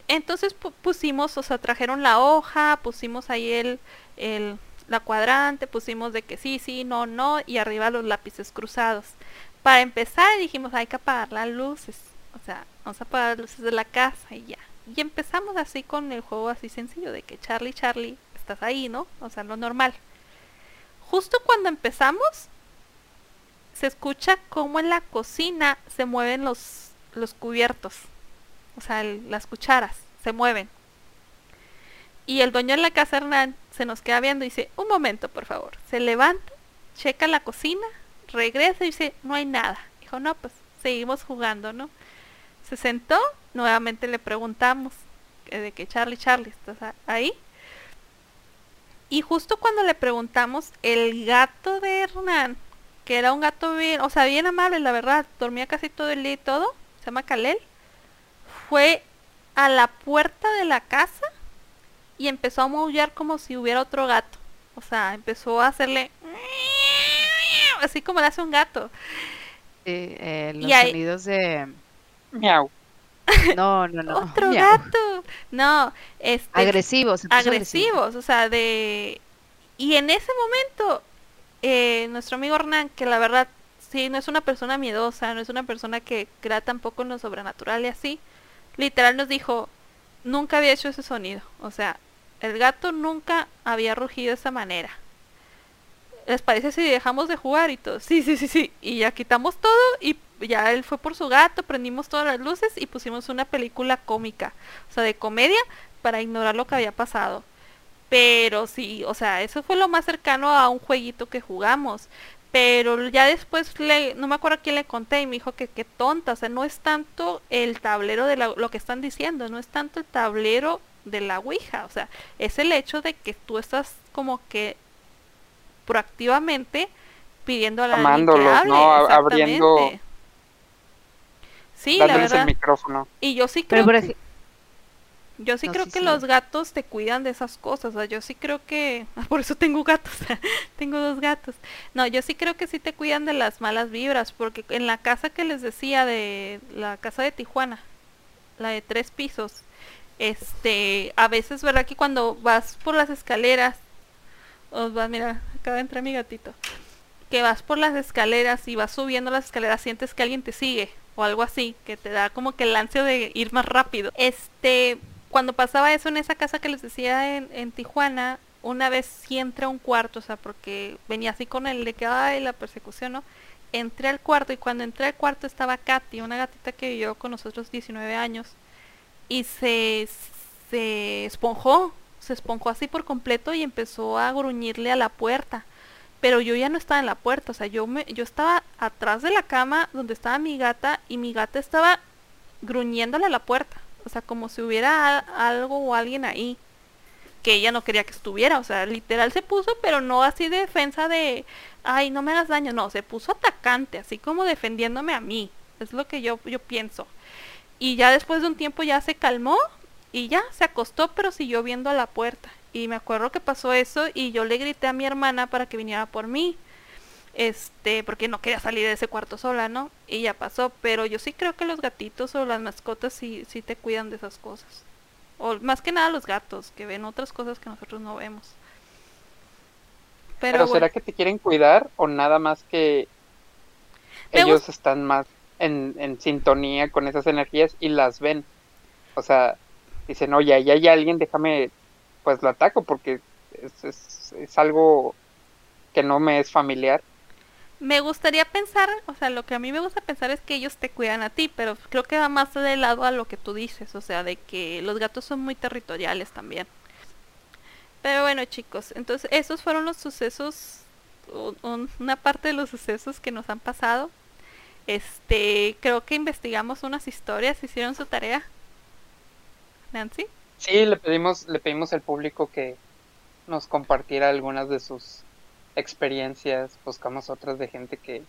Entonces pu- pusimos, o sea, trajeron la hoja, pusimos ahí el, el, la cuadrante, pusimos de que sí, sí, no, no, y arriba los lápices cruzados. Para empezar dijimos, hay que apagar las luces, o sea, vamos a apagar las luces de la casa y ya. Y empezamos así con el juego así sencillo, de que Charlie, Charlie, estás ahí, ¿no? O sea, lo normal. Justo cuando empezamos, se escucha como en la cocina se mueven los, los cubiertos. O sea, las cucharas se mueven. Y el dueño de la casa, Hernán, se nos queda viendo y dice, un momento, por favor. Se levanta, checa la cocina, regresa y dice, no hay nada. Dijo, no, pues seguimos jugando, ¿no? Se sentó, nuevamente le preguntamos, eh, de que Charlie, Charlie, ¿estás ahí? Y justo cuando le preguntamos, el gato de Hernán, que era un gato bien, o sea, bien amable, la verdad, dormía casi todo el día y todo, se llama Kalel, fue a la puerta de la casa y empezó a maullar como si hubiera otro gato. O sea, empezó a hacerle así como le hace un gato. Sí, eh, los Y ahí- sonidos de... Miau. No, no, no. Otro miau. gato. No, este Agresivos. agresivo. agresivos, o sea, de... Y en ese momento, eh, nuestro amigo Hernán, que la verdad, sí, no es una persona miedosa, no es una persona que crea tampoco en lo sobrenatural y así, literal nos dijo, nunca había hecho ese sonido, o sea, el gato nunca había rugido de esa manera. ¿Les parece si dejamos de jugar y todo? Sí, sí, sí, sí. Y ya quitamos todo y ya él fue por su gato, prendimos todas las luces y pusimos una película cómica, o sea, de comedia para ignorar lo que había pasado. Pero sí, o sea, eso fue lo más cercano a un jueguito que jugamos. Pero ya después le, no me acuerdo a quién le conté y me dijo que qué tonta, o sea, no es tanto el tablero de la- lo que están diciendo, no es tanto el tablero de la Ouija, o sea, es el hecho de que tú estás como que proactivamente pidiendo a la alguien que Llamándolos, hable, ¿no? Abriendo-. Sí, la Dándoles el verdad. micrófono. Y yo sí Pero creo que- yo sí No, creo sí, que sí. los gatos te cuidan de esas cosas. o sea, yo sí creo que. Por eso tengo gatos. tengo dos gatos. No, yo sí creo que sí te cuidan de las malas vibras. Porque en la casa que les decía de la casa de Tijuana, la de tres pisos, este, a veces, ¿verdad? Que cuando vas por las escaleras, os vas, mira, acaba de entrar mi gatito. Que vas por las escaleras y vas subiendo las escaleras, sientes que alguien te sigue o algo así, que te da como que el ansia de ir más rápido. Este, cuando pasaba eso en esa casa que les decía en, Tijuana, una vez sí entré a un cuarto, o sea, porque venía así con el de que, ay, la persecución, ¿no? Entré al cuarto y cuando entré al cuarto estaba Katy, una gatita que vivió con nosotros 19 años, y se, se esponjó, se esponjó así por completo y empezó a gruñirle a la puerta. Pero yo ya no estaba en la puerta, o sea, yo me, yo estaba atrás de la cama donde estaba mi gata y mi gata estaba gruñéndole a la puerta. O sea, como si hubiera algo o alguien ahí que ella no quería que estuviera. O sea, literal se puso, pero no así de defensa de, ay, no me hagas daño. No, se puso atacante, así como defendiéndome a mí. Es lo que yo, yo pienso. Y ya después de un tiempo ya se calmó y ya se acostó, pero siguió viendo a la puerta. Y me acuerdo que pasó eso y yo le grité a mi hermana para que viniera por mí. Este, porque no quería salir de ese cuarto sola, ¿no? Y ya pasó, pero yo sí creo que los gatitos o las mascotas sí, sí te cuidan de esas cosas. O más que nada los gatos, que ven otras cosas que nosotros no vemos. Pero, Pero, bueno, ¿será que te quieren cuidar o nada más que ellos están más en, en sintonía con esas energías y las ven. O sea, dicen, oye, ahí hay alguien, déjame, pues lo ataco porque es, es, es algo que no me es familiar. Me gustaría pensar, o sea, lo que a mí me gusta pensar es que ellos te cuidan a ti, pero creo que va más de lado a lo que tú dices, o sea, de que los gatos son muy territoriales también. Pero bueno, chicos, entonces esos fueron los sucesos, un- un- una parte de los sucesos que nos han pasado. Este, creo que investigamos unas historias, hicieron su tarea. Nancy. Sí, le pedimos, le pedimos al público que nos compartiera algunas de sus experiencias, buscamos otras de gente que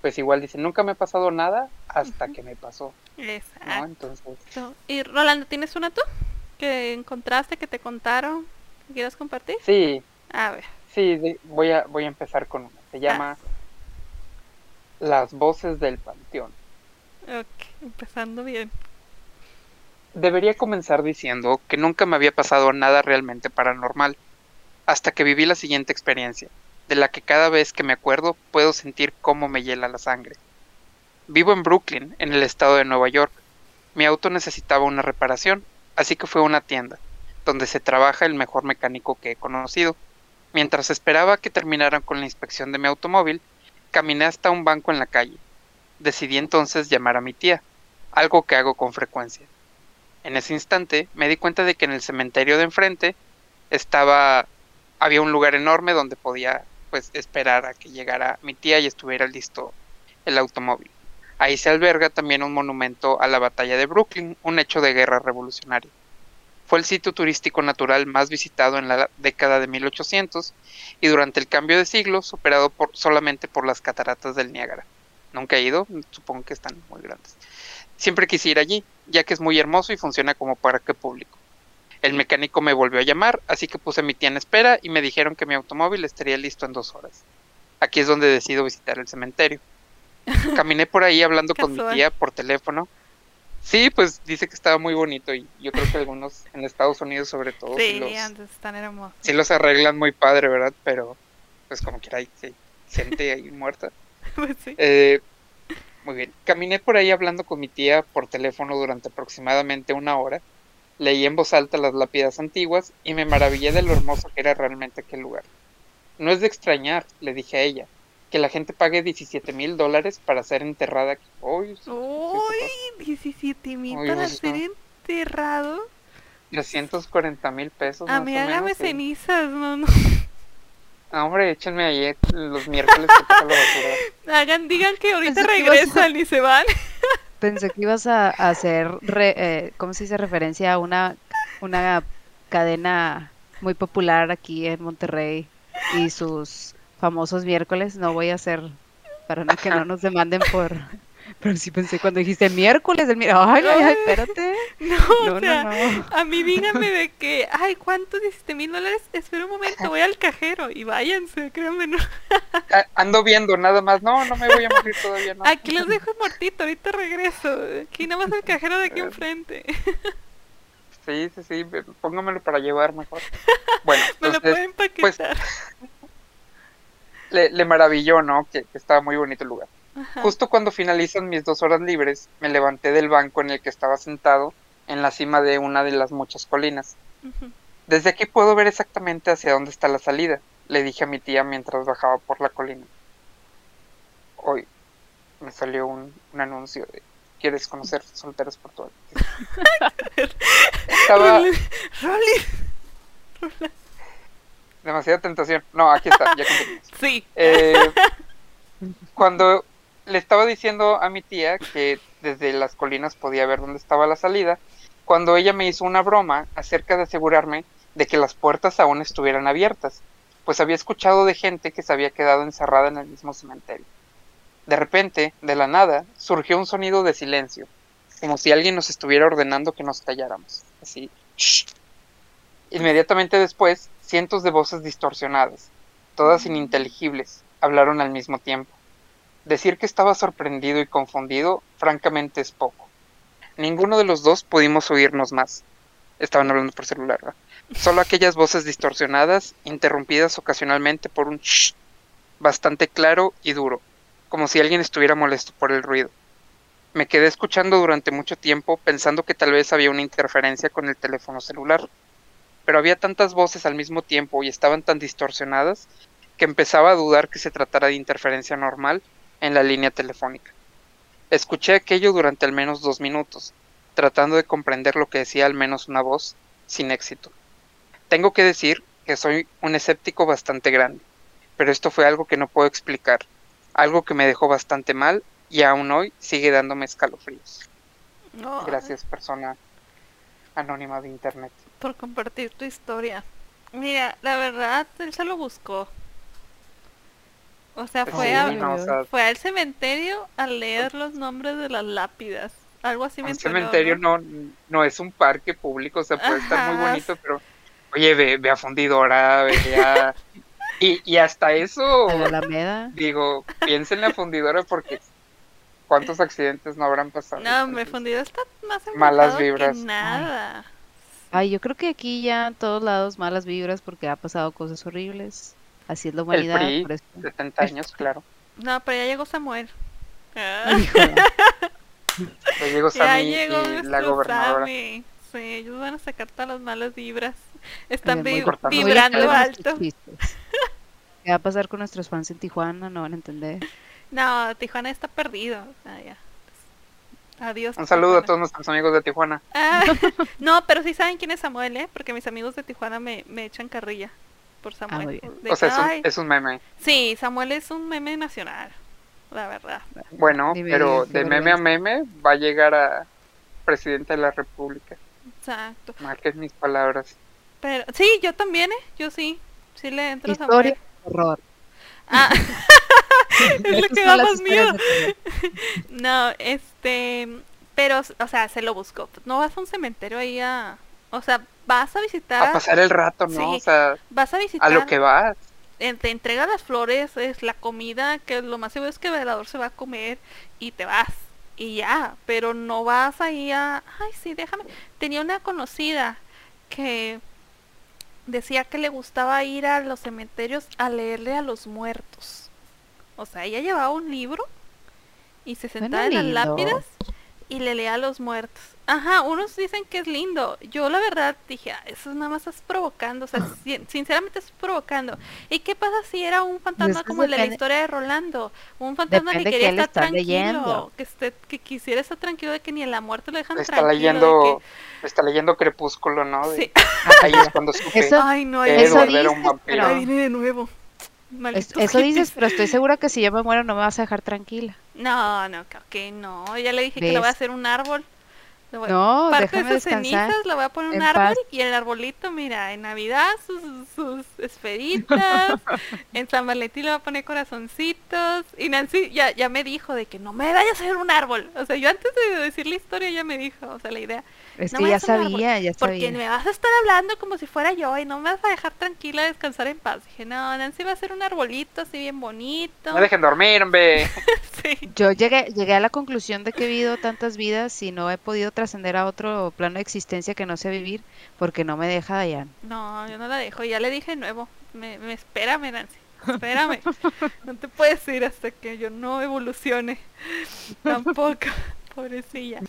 pues igual dice, nunca me ha pasado nada hasta que me pasó, ¿no? Exacto. Entonces, Y Rolando, ¿tienes una tú? Que encontraste, que te contaron, que quieras compartir? sí, A ver. sí, de- voy a, voy a empezar con una, se llama Las voces del panteón. Ok, empezando bien. Debería comenzar diciendo que nunca me había pasado nada realmente paranormal, hasta que viví la siguiente experiencia, de la que cada vez que me acuerdo puedo sentir cómo me hiela la sangre. Vivo en Brooklyn, en el estado de Nueva York. Mi auto necesitaba una reparación, así que fue a una tienda, donde se trabaja el mejor mecánico que he conocido. Mientras esperaba que terminaran con la inspección de mi automóvil, caminé hasta un banco en la calle. Decidí entonces llamar a mi tía, algo que hago con frecuencia. En ese instante me di cuenta de que en el cementerio de enfrente estaba había un lugar enorme donde podía pues esperar a que llegara mi tía y estuviera listo el automóvil. Ahí se alberga también un monumento a la batalla de Brooklyn, un hecho de guerra revolucionaria. Fue el sitio turístico natural más visitado en la década de 1800 y durante el cambio de siglo superado por, solamente por las cataratas del Niágara. Nunca he ido, supongo que están muy grandes. Siempre quise ir allí, ya que es muy hermoso y funciona como parque público. El mecánico me volvió a llamar, así que puse a mi tía en espera y me dijeron que mi automóvil estaría listo en dos horas. Aquí es donde decido visitar el cementerio. Caminé por ahí hablando con mi tía por teléfono. Sí, pues dice que estaba muy bonito y yo creo que algunos en Estados Unidos sobre todo sí Sí, los, antes están hermosos. sí los arreglan muy padre, ¿verdad? Pero pues como quiera hay sí, gente ahí muerta. Pues sí. Eh, muy bien. Caminé por ahí hablando con mi tía por teléfono durante aproximadamente una hora. Leí en voz alta las lápidas antiguas y me maravillé de lo hermoso que era realmente aquel lugar. No es de extrañar, le dije a ella, que la gente pague 17 mil dólares para ser enterrada aquí. Uy, Uy, 17 mil para eso. ser enterrado. 340 mil pesos. A mí hágame menos, sí. cenizas, no, no. Ah, hombre, échenme ahí los miércoles que la basura. Hagan, digan que ahorita regresan y se van. Pensé que ibas a, hacer, re- eh, ¿cómo se dice? Referencia a una, una cadena muy popular aquí en Monterrey y sus famosos miércoles. No voy a hacer para que no nos demanden por... Pero sí pensé cuando dijiste miércoles del miércoles. Ay, ay, ay, espérate. No, No, o sea, no, no. a mí díganme de que, ay, ¿cuántos 17 mil dólares? Espera un momento, voy al cajero y váyanse, créanme, no. Ando viendo nada más. No, no me voy a morir todavía, no. Aquí los dejo muertito, ahorita regreso. Aquí nada más el cajero de aquí enfrente. Sí, sí, sí, póngamelo para llevar mejor. Bueno, Me lo entonces pueden pues, empaquetar. le, le maravilló, ¿no? Que, que estaba muy bonito el lugar. Ajá. Justo cuando finalizan mis dos horas libres, me levanté del banco en el que estaba sentado en la cima de una de las muchas colinas. Desde aquí puedo ver exactamente hacia dónde está la salida, le dije a mi tía mientras bajaba por la colina. Hoy me salió un, un anuncio de ¿Quieres conocer solteros por todo? Estaba Rolly, Rolly. demasiada tentación. No, aquí está, ya continuamos. Sí. Eh, cuando le estaba diciendo a mi tía que desde las colinas podía ver dónde estaba la salida, cuando ella me hizo una broma acerca de asegurarme de que las puertas aún estuvieran abiertas, pues había escuchado de gente que se había quedado encerrada en el mismo cementerio. De repente, de la nada, surgió un sonido de silencio, como si alguien nos estuviera ordenando que nos calláramos. Así. Inmediatamente después, cientos de voces distorsionadas, todas ininteligibles, hablaron al mismo tiempo. Decir que estaba sorprendido y confundido, francamente es poco. Ninguno de los dos pudimos oírnos más. Estaban hablando por celular. Solo aquellas voces distorsionadas, interrumpidas ocasionalmente por un shh, bastante claro y duro. como si alguien estuviera molesto por el ruido. Me quedé escuchando durante mucho tiempo pensando que tal vez había una interferencia con el teléfono celular, pero había tantas voces al mismo tiempo y estaban tan distorsionadas que empezaba a dudar que se tratara de interferencia normal en la línea telefónica. Escuché aquello durante al menos dos minutos, tratando de comprender lo que decía al menos una voz, sin éxito. Tengo que decir que soy un escéptico bastante grande, pero esto fue algo que no puedo explicar, algo que me dejó bastante mal y aún hoy sigue dándome escalofríos. No, Gracias, persona anónima de internet. por compartir tu historia. Mira, la verdad, él se lo buscó. O sea, fue, Sí, a- no, o sea, fue al cementerio a leer los nombres de las lápidas. Algo así un mencionó, cementerio ¿no? no, no es un parque público, o sea, puede estar muy bonito, pero oye, ve, ve a Fundidora, ve a... Y, y hasta eso, A la Alameda. digo, piensa en la fundidora porque cuántos accidentes no habrán pasado. No, me Entonces, fundido está más Malas que vibras. nada. Ay, yo creo que aquí ya en todos lados malas vibras porque ha pasado cosas horribles. Así es la humanidad. PRI. por eso- 70 años, claro. No, pero ya llegó Samuel. Ah. Le llegó ya Sammy llegó y la gobernadora. Sammy. Sí, ellos van a sacar todas las malas vibras. Están vi- vibrando alto. ¿Qué va a pasar con nuestros fans en Tijuana? No van a entender. No, Tijuana está perdido. Ah, ya. Adiós. Un saludo a Tijuana. todos nuestros amigos de Tijuana. Ah, no, pero sí saben quién es Samuel, ¿eh? Porque mis amigos de Tijuana me, me echan carrilla por Samuel. muy bien. De O sea, que, es un, "Ay". es un meme. Sí, Samuel es un meme nacional, la verdad. Bueno, Dime, pero de meme a meme va a llegar a presidente de la República. Exacto. Marquen mis palabras. Pero sí, yo también, ¿eh? Yo sí. Sí le entro a Historia Samuel. horror. Ah, es lo que da más miedo. No, este, pero, o sea, se lo buscó. No vas a un cementerio ahí a, o sea, vas a visitar, A pasar el rato, ¿no? Sí. O sea, vas a visitar, a lo que vas. te entrega las flores, es la comida, que lo más seguro es que el velador se va a comer y te vas y ya, pero no vas ahí a, ay, sí, déjame. Tenía una conocida que decía que le gustaba ir a los cementerios a leerle a los muertos. O sea, ella llevaba un libro y se sentaba en las lindo. lápidas y le leía a los muertos. Ajá, unos dicen que es lindo. Yo la verdad dije, "Ah, eso nada más estás provocando, o sea, sin- sinceramente estás provocando. ¿Y qué pasa si era un fantasma que como el de la depende- historia de Rolando? Un fantasma Depende que quería le estar tranquilo, leyendo. que esté, que quisiera estar tranquilo de que ni en la muerte lo dejan Está tranquilo. de leyendo, está leyendo Crepúsculo, ¿no? que- De- Sí. Ahí es cuando supe Eso- Ay, no, que ahí eso viene, era un dices, vampiro. ahí pero- viene de nuevo. Eso dices, pero estoy segura que si yo me muero no me vas a dejar tranquila. No, no, que no. Ya le dije que le voy a hacer un árbol. Voy- No, parte déjame de esas descansar. cenizas le voy a poner un en árbol paz. y el arbolito, mira, en Navidad sus, sus esferitas, en San Valentín le voy a poner corazoncitos y Nancy ya, ya me dijo de que no me vayas a hacer un árbol. O sea, yo antes de decir la historia ya me dijo, o sea, la idea. Es No que ya sabía, ya Porque sabía. me vas a estar hablando como si fuera yo y no me vas a dejar tranquila descansar en paz. Dije, no, Nancy va a hacer un arbolito así bien bonito. No dejen dormir, hombre. Sí. Yo llegué, llegué a la conclusión de que he vivido tantas vidas y no he podido trascender a otro plano de existencia que no sea vivir porque no me deja Dayan. No, yo no la dejo. Ya le dije de nuevo. Me, me espérame, Nancy. Espérame. no te puedes ir hasta que yo no evolucione. Tampoco. Pobrecilla.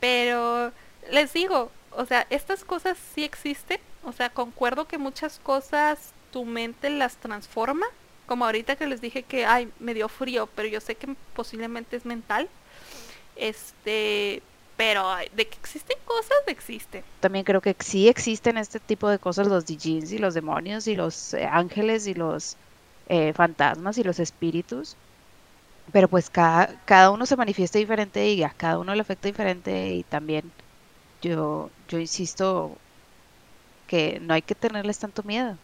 Pero les digo, o sea, estas cosas sí existen. O sea, concuerdo que muchas cosas tu mente las transforma. Como ahorita que les dije que, ay, me dio frío, pero yo sé que posiblemente es mental. Este, pero de que existen cosas, existen. También creo que sí existen este tipo de cosas, los DJs y los demonios y los eh, ángeles y los eh, fantasmas y los espíritus. Pero pues cada, cada uno se manifiesta diferente y a cada uno le afecta diferente y también yo, yo insisto que no hay que tenerles tanto miedo.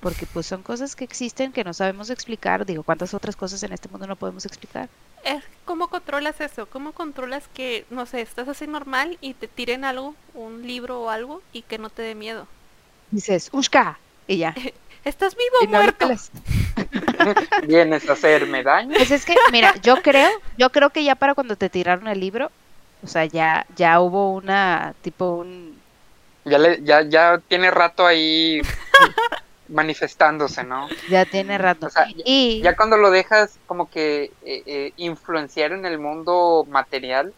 Porque pues son cosas que existen que no sabemos explicar. Digo, ¿cuántas otras cosas en este mundo no podemos explicar? Es cómo controlas eso, cómo controlas que, no sé, estás así normal y te tiren algo, un libro o algo y que no te dé miedo. Dices, ¡Ushka! Y ya. ¿Estás vivo o muerto? Vienes a hacerme daño. Pues es que, mira, yo creo, yo creo que ya para cuando te tiraron el libro, o sea, ya, ya hubo una, tipo un, Ya, le, ya, ya tiene rato ahí manifestándose, ¿no? Ya tiene rato. O sea, y Ya cuando lo dejas como que eh, eh, influenciar en el mundo material,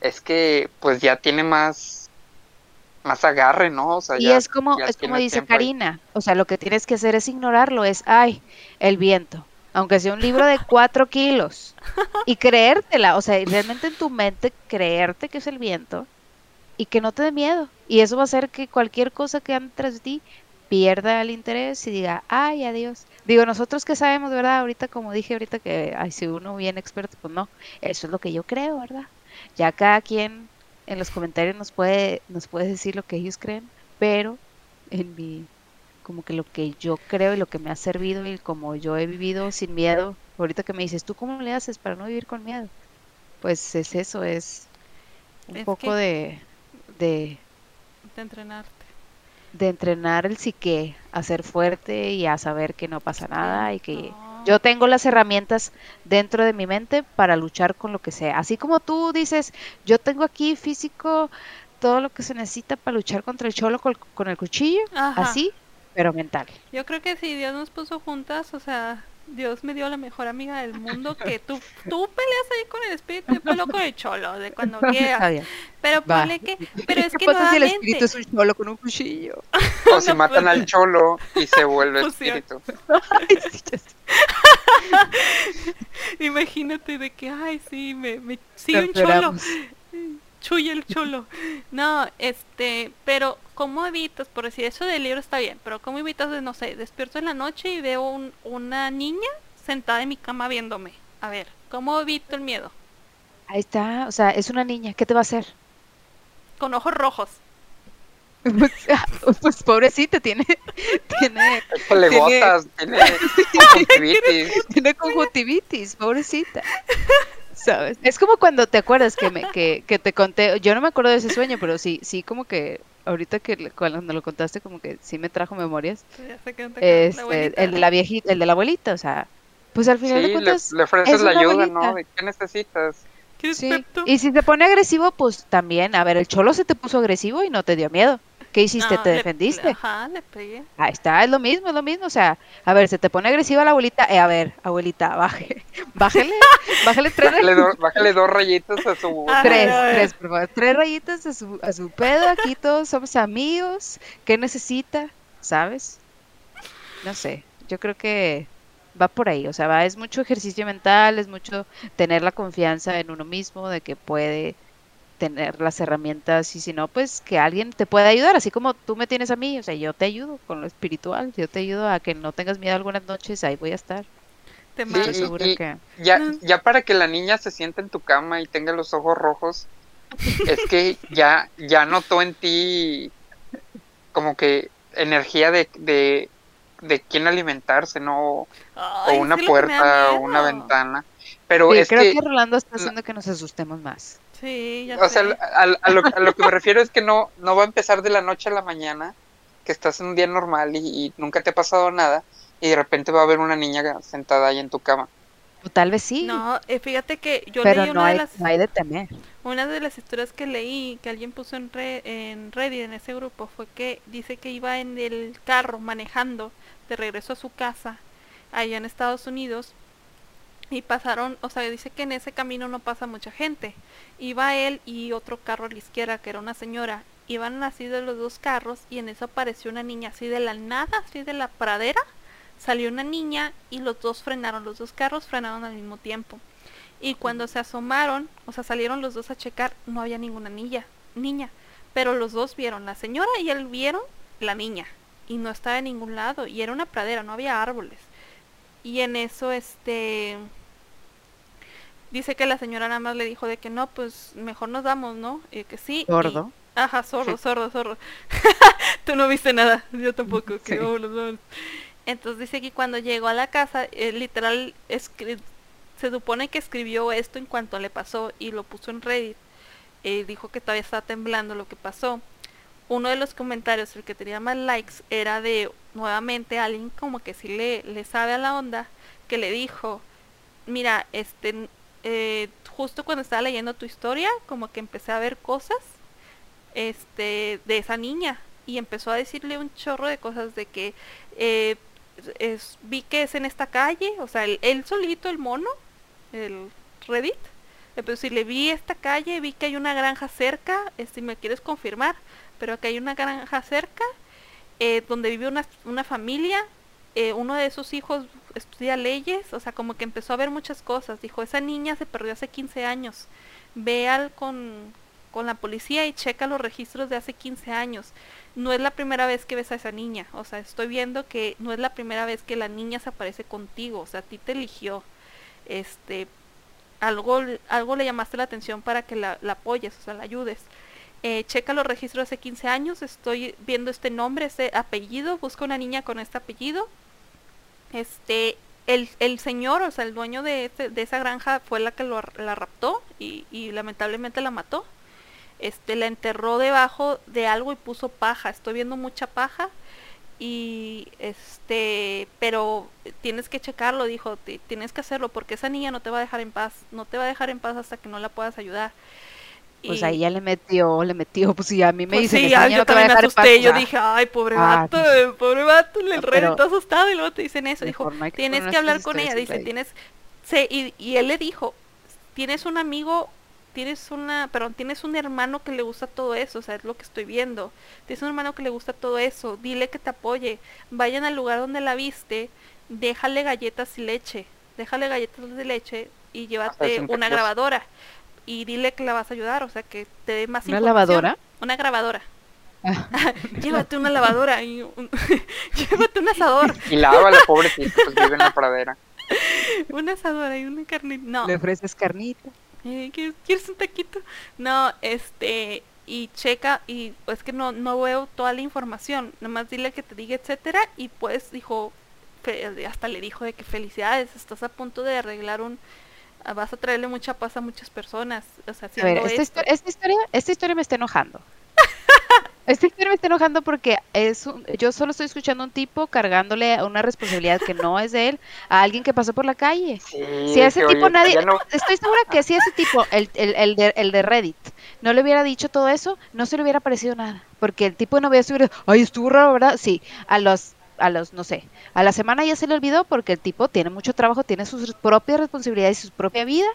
es que pues ya tiene más, más agarre, ¿no? O sea, Y ya, es como, ya es como dice ahí. Karina, o sea, lo que tienes que hacer es ignorarlo, es, ay, el viento, aunque sea un libro de cuatro kilos, y creértela, o sea, realmente en tu mente creerte que es el viento y que no te dé miedo. Y eso va a hacer que cualquier cosa que ande tras de ti pierda el interés y diga, ay, adiós. Digo, nosotros que sabemos, ¿verdad? Ahorita, como dije ahorita, que, ay, si uno bien experto, pues no, eso es lo que yo creo, ¿verdad? Ya cada quien en los comentarios nos puede, nos puede decir lo que ellos creen, pero en mi, como que lo que yo creo y lo que me ha servido y como yo he vivido sin miedo, ahorita que me dices, ¿tú cómo le haces para no vivir con miedo? Pues es eso, es un Es poco de, de, De entrenarte. de entrenar el psique a ser fuerte y a saber que no pasa nada y que No. yo tengo las herramientas dentro de mi mente para luchar con lo que sea. Así como tú dices, yo tengo aquí físico todo lo que se necesita para luchar contra el cholo con, el cuchillo, Ajá. así, pero mental. Yo creo que si Dios nos puso juntas, o sea, Dios me dio la mejor amiga del mundo que tú, tú peleas ahí con el espíritu, yo peleo con el cholo, de cuando quieras. Pero ponle que, pero es ¿Qué que pasa si el espíritu es un cholo con un cuchillo? O si No, matan pues- al cholo y se vuelve Fusión. espíritu. Ay, sí, imagínate de que, ay, sí, me, me sí, un cholo. Chuy el cholo. No, este, pero ¿cómo evitas? Por decir, eso del libro está bien, pero ¿cómo evitas de, no sé, despierto en la noche y veo un- una niña sentada en mi cama viéndome? A ver, ¿cómo evito el miedo? Ahí está, o sea, es una niña, ¿qué te va a hacer? Con ojos rojos. Pues, ah, pues pobrecita, tiene, tiene, Tiene- tiene conjuntivitis. tiene conjuntivitis, pobrecita. ¿Sabes? Es como cuando te acuerdas que me, que, que te conté, yo no me acuerdo de ese sueño, pero sí, sí como que ahorita que le- cuando lo contaste como que sí me trajo memorias. Ya sé que no te acuerdas, la Este, el de la viejita, el de la abuelita, o sea, pues al Sí, final de le, cuentas le ofreces es la ayuda, abuelita. ¿no? ¿De qué necesitas? ¿Quieres Sí, y si se pone agresivo, pues también, a ver, el cholo se te puso agresivo y no te dio miedo. ¿Qué hiciste? No, ¿Te le- defendiste? le- ajá, le pegué. Ahí está, es lo mismo, es lo mismo. O sea, a ver, se te pone agresiva la abuelita. Eh, a ver, abuelita, baje, bájele, bájele tres, Bájale, do- bájale dos rayitas a su... Tres, tres, por favor, tres rayitas a su, a su pedo. Aquí todos somos amigos. ¿Qué necesita? ¿Sabes? No sé, yo creo que va por ahí. O sea, va, es mucho ejercicio mental, es mucho tener la confianza en uno mismo de que puede tener las herramientas y si no, pues que alguien te pueda ayudar, así como tú me tienes a mí, o sea, yo te ayudo con lo espiritual, yo te ayudo a que no tengas miedo algunas noches, ahí voy a estar. Te Sí, mando. Estoy y- segura y- que Ya, Mm. ya para que la niña se sienta en tu cama y tenga los ojos rojos, es que ya, ya notó en ti como que energía de, de, de quién alimentarse, ¿no? Ay, o una puerta, o una ventana. Pero Sí, es creo que, que Rolando está haciendo que nos asustemos más. Sí, ya o sea, a, a lo, a lo que me refiero es que no, no va a empezar de la noche a la mañana, que estás en un día normal y, y nunca te ha pasado nada, y de repente va a haber una niña sentada ahí en tu cama. O tal vez sí, No, eh, fíjate que yo pero leí no una hay, de las no hay de temer. una de las historias que leí que alguien puso en re- en Reddit en ese grupo fue que dice que iba en el carro manejando de regreso a su casa allá en Estados Unidos y pasaron, o sea, dice que en ese camino no pasa mucha gente. Iba él y otro carro a la izquierda que era una señora. Iban así de los dos carros y en eso apareció una niña así de la nada, así de la pradera. Salió una niña y los dos frenaron, los dos carros frenaron al mismo tiempo. Y cuando se asomaron, o sea, salieron los dos a checar, no había ninguna niña, niña. Pero los dos vieron, la señora y él vieron la niña. Y no estaba en ningún lado. Y era una pradera, no había árboles. Y en eso, este... Dice que la señora nada más le dijo de que no, pues mejor nos damos, ¿no? Y que sí. y- Sordo. Ajá, sordo, sordo, sordo. Tú no viste nada, yo tampoco. Que Sí. vámonos, vámonos. Entonces dice que cuando llegó a la casa, eh, literal, escri- se supone que escribió esto en cuanto le pasó y lo puso en Reddit. Eh, dijo que todavía estaba temblando lo que pasó. Uno de los comentarios, el que tenía más likes, era de nuevamente alguien como que sí le, le sabe a la onda, que le dijo, mira, este, eh, justo cuando estaba leyendo tu historia, como que empecé a ver cosas este de esa niña y empezó a decirle un chorro de cosas de que eh, es, vi que es en esta calle, o sea, él, solito, el mono, el Reddit, pero si le vi esta calle, vi que hay una granja cerca, si este, me quieres confirmar, pero que hay una granja cerca, eh, donde vive una, una familia, eh, uno de sus hijos estudia leyes, o sea, como que empezó a ver muchas cosas. Dijo, esa niña se perdió hace 15 años. Ve al con, con la policía y checa los registros de hace 15 años. No es la primera vez que ves a esa niña. O sea, estoy viendo que no es la primera vez que la niña se aparece contigo. O sea, a ti te eligió. Este, algo, algo le llamaste la atención para que la, apoyes, o sea, la ayudes. Eh, checa los registros hace 15 años, estoy viendo este nombre, este apellido, busca una niña con este apellido, este, el, el señor, o sea, el dueño de, este, de esa granja fue la que lo, la raptó y, y, lamentablemente la mató. Este, la enterró debajo de algo y puso paja. Estoy viendo mucha paja y este, pero tienes que checarlo, dijo, tienes que hacerlo porque esa niña no te va a dejar en paz, no te va a dejar en paz hasta que no la puedas ayudar. Pues ahí ya le metió, le metió, pues sí, a mí me pues dicen, sí, ya, yo también me asusté, yo dije, ay, pobre ah, vato, pues, pobre vato, le no, todo asustado y luego te dicen eso, dijo, tienes que hablar con ella, dice, tienes, sí, y, y él le dijo, tienes un amigo, tienes una, perdón, tienes un hermano que le gusta todo eso, o sea, es lo que estoy viendo, tienes un hermano que le gusta todo eso, dile que te apoye, vayan al lugar donde la viste, déjale galletas y leche, déjale galletas de leche y llévate una grabadora y dile que la vas a ayudar, o sea, que te dé más ¿Una lavadora? Una grabadora. Ah. llévate una lavadora y un... llévate un asador. Y lava la pobrecita, pues vive en la pradera. una asadora y una carnita. No. Le ofreces carnita. Eh, ¿Quieres un taquito? No, este, y checa, y es que no, no veo toda la información, nomás dile que te diga, etcétera, y pues dijo, hasta le dijo de que felicidades, estás a punto de arreglar un, vas a traerle mucha paz a muchas personas. O sea, a ver, esta, historia, esta historia me está enojando. esta historia me está enojando porque es yo solo estoy escuchando a un tipo cargándole una responsabilidad que no es de él a alguien que pasó por la calle. si a ese tipo nadie, estoy segura que si ese tipo, el, el, el, de, el de Reddit, no le hubiera dicho todo eso, no se le hubiera parecido nada. Porque el tipo no hubiera subido, ay, estuvo raro, ¿verdad? Sí, a los a los, no sé, a la semana ya se le olvidó porque el tipo tiene mucho trabajo, tiene sus propias responsabilidades y su propia vida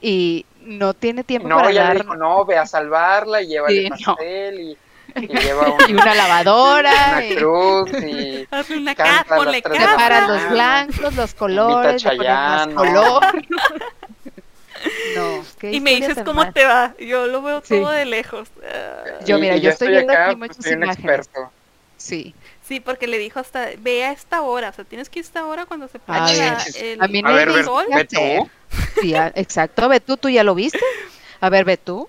y no tiene tiempo no, para ya dar... dijo, no, ve a salvarla y lleva el pastel y, lleva y una lavadora una cruz y hace una los blancos, los colores, le color. No, y me dices cómo te va. Yo lo veo todo de lejos. Yo, mira, yo, estoy viendo aquí muchas imágenes. Experto. Sí. Sí, porque le dijo hasta, ve a esta hora, o sea, tienes que ir a esta hora cuando se ponga el, a mí no ver, ve, tú. Sí, exacto, ve tú, tú ya lo viste. A ver, ve tú.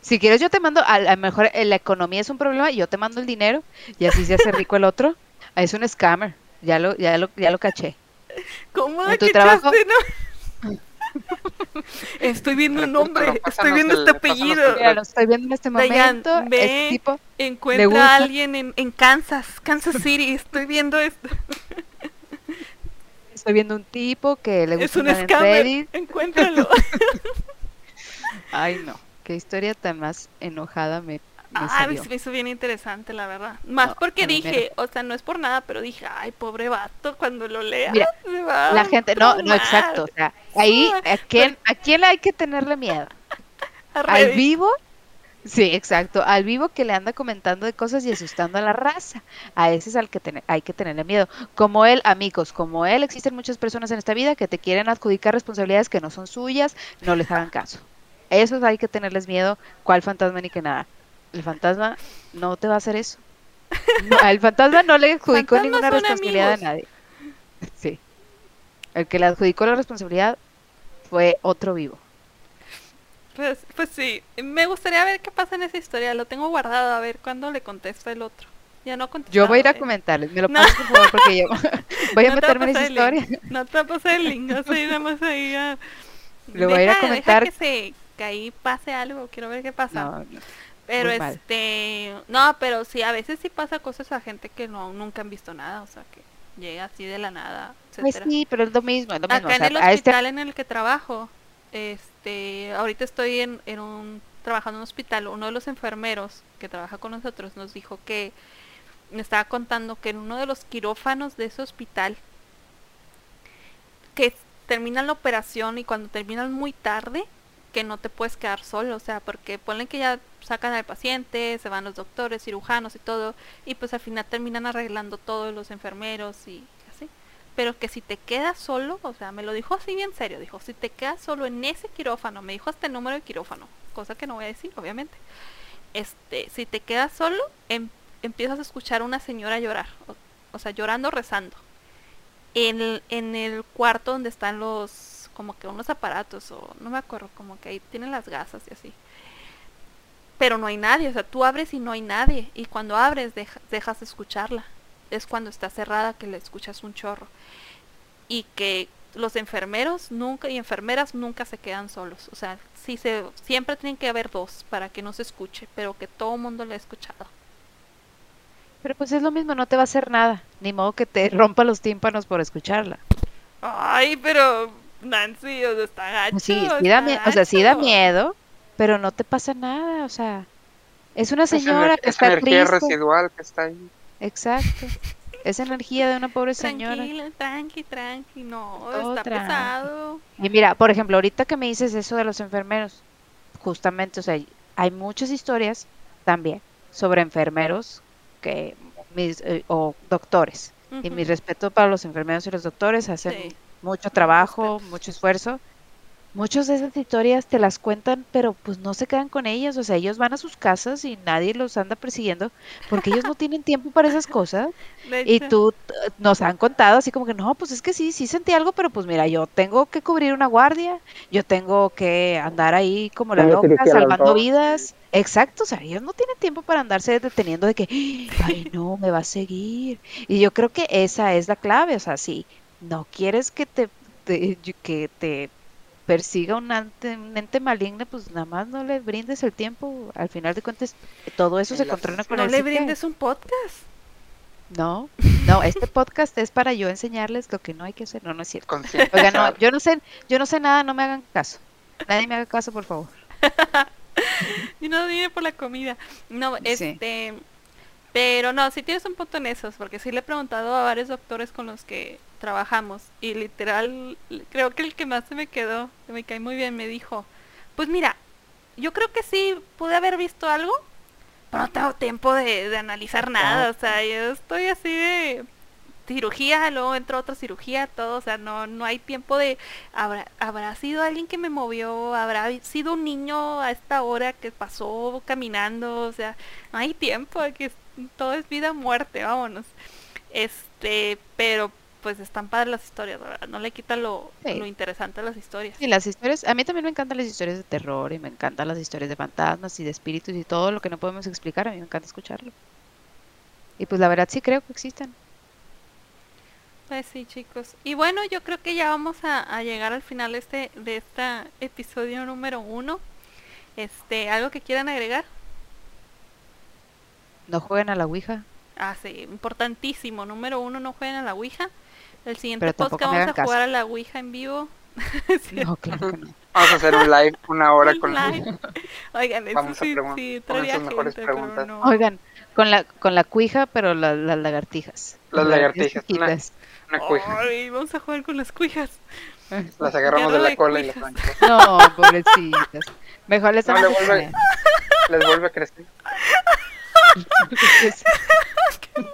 Si quieres yo te mando, a lo mejor eh, la economía es un problema y yo te mando el dinero y así se hace rico el otro. Es un scammer, ya lo, ya lo, ya lo caché. ¿Cómo de tu trabajo? No? Estoy viendo un nombre, estoy viendo este apellido. lo estoy viendo en este momento. este tipo encuentra a alguien en, en, Kansas, Kansas City. Estoy viendo esto. Estoy viendo un tipo que le gusta es un scammer. Encuéntralo. Ay, no. Qué historia tan más enojada me Ah, me hizo bien interesante, la verdad. Más porque dije, o sea, no es por nada, pero dije, ay, pobre vato, cuando lo lea, la gente, no, no, exacto. O sea, ahí, ¿a quién, ¿a quién hay que tenerle miedo? ¿Al vivo? Sí, exacto. Al vivo que le anda comentando de cosas y asustando a la raza. A ese es al que hay que tenerle miedo. Como él, amigos, como él, existen muchas personas en esta vida que te quieren adjudicar responsabilidades que no son suyas, no les hagan caso. Esos hay que tenerles miedo, cuál fantasma ni que nada el fantasma no te va a hacer eso. el fantasma no le adjudicó ninguna responsabilidad a nadie. Sí. El que le adjudicó la responsabilidad fue otro vivo. Pues, pues sí, me gustaría ver qué pasa en esa historia. Lo tengo guardado a ver cuándo le contesta el otro. Ya no Yo voy a ir a comentarles, me lo no. por favor, porque yo voy a meterme en esa historia. No te va a pasar el link, no sé, a... Lo voy a ir a comentar. que, se, que ahí pase algo, quiero ver qué pasa. No, Pero este, no, pero sí, a veces sí pasa cosas a gente que no nunca han visto nada, o sea, que llega así de la nada, Pues sí, pero es lo mismo, es lo mismo. Acá en el este hospital en el que trabajo, este, ahorita estoy en, en un trabajando en un hospital, uno de los enfermeros que trabaja con nosotros nos dijo que me estaba contando que en uno de los quirófanos de ese hospital que terminan la operación y cuando terminan muy tarde que no te puedes quedar solo, o sea, porque ponen que ya sacan al paciente, se van los doctores, cirujanos y todo, y pues al final terminan arreglando todos los enfermeros y así. Pero que si te quedas solo, o sea, me lo dijo así bien serio, dijo, si te quedas solo en ese quirófano, me dijo hasta el número de quirófano, cosa que no voy a decir, obviamente. Este, si te quedas solo, em, empiezas a escuchar a una señora llorar, o, sea, llorando, rezando. En el cuarto donde están los como que unos aparatos o no me acuerdo, como que ahí tienen las gasas y así. Pero no hay nadie, o sea, tú abres y no hay nadie y cuando abres dejas de escucharla. Es cuando está cerrada que le escuchas un chorro. Y que los enfermeros nunca y enfermeras nunca se quedan solos, o sea, sí se siempre tienen que haber dos para que no se escuche, pero que todo el mundo le ha escuchado. Pero pues es lo mismo, no te va a hacer nada, ni modo que te rompa los tímpanos por escucharla. Ay, pero Nancy, o sea, está gacho. Sí, sí da miedo, o sea, sí da miedo, pero no te pasa nada, o sea, es una señora es que está energía triste. residual que está ahí. Exacto. Es energía de una pobre señora. Tranquila, tranqui, tranqui, no, Todo está pesado. Y mira, por ejemplo, ahorita que me dices eso de los enfermeros, justamente, o sea, hay muchas historias también sobre enfermeros que mis, eh, o doctores. Y mi respeto para los enfermeros y los doctores, hacen Sí. Mucho trabajo, mucho esfuerzo. Muchas de esas historias te las cuentan, pero pues no se quedan con ellas, o sea, ellos van a sus casas y nadie los anda persiguiendo porque ellos no tienen tiempo para esas cosas. Y tú eh, nos han contado así como que no, pues es que sí, sí sentí algo, pero pues mira, yo tengo que cubrir una guardia, yo tengo que andar ahí como la loca salvando vidas. Exacto, o sea, ellos no tienen tiempo para andarse deteniendo de que, ay, no, me va a seguir. Y yo creo que esa es la clave, o sea, si no quieres que te, te- que te persiga un ente, un ente maligno, pues nada más no le brindes el tiempo. Al final de cuentas, todo eso se la- controla con no el le brindes un podcast. No, no, este podcast es para yo enseñarles lo que no hay que hacer. No, no es cierto. Oigan, no, yo no sé, yo no sé nada, no me hagan caso. Nadie me haga caso, por favor. Y no vine por la comida. No, Sí. este. Pero no, si tienes un punto en esos, porque sí le he preguntado a varios doctores con los que trabajamos y literal, creo que el que más se me quedó, que me cae muy bien, me dijo, pues mira, yo creo que sí pude haber visto algo, pero no tengo tiempo de, analizar nada, o sea, yo estoy así de cirugía, luego entró otra cirugía, todo, o sea, no, no hay tiempo de, habrá, habrá sido alguien que me movió, habrá sido un niño a esta hora que pasó caminando, o sea, no hay tiempo, que todo es vida muerte, vámonos. Este, pero pues están padres las historias, ¿verdad? No le quita lo, Sí. lo interesante a las historias. Y las historias, a mí también me encantan las historias de terror y me encantan las historias de fantasmas y de espíritus y todo lo que no podemos explicar, a mí me encanta escucharlo. Y pues la verdad sí creo que existen. Pues sí, chicos. Y bueno, yo creo que ya vamos a, a llegar al final este, de este episodio número uno. Este, ¿algo que quieran agregar? No jueguen a la Ouija, Ah, sí, importantísimo. Número uno, no jueguen a la Ouija. El siguiente podcast vamos a caso. jugar a la Ouija en vivo. Sí, no, claro que no. Vamos a hacer un live una hora con live. Oigan, eso Vamos a sí, pregun- sí, mejores gente, pero preguntas. no. Oigan, con la con la cuija, pero la- las lagartijas. Las lagartijas, una- una cuija. Ay, vamos a jugar con las cuijas. Las agarramos de la cola y las cuijas. arrancamos. No, pobrecitas. Mejor les No, le vuelve-. Les vuelve a crecer. Ah, bueno,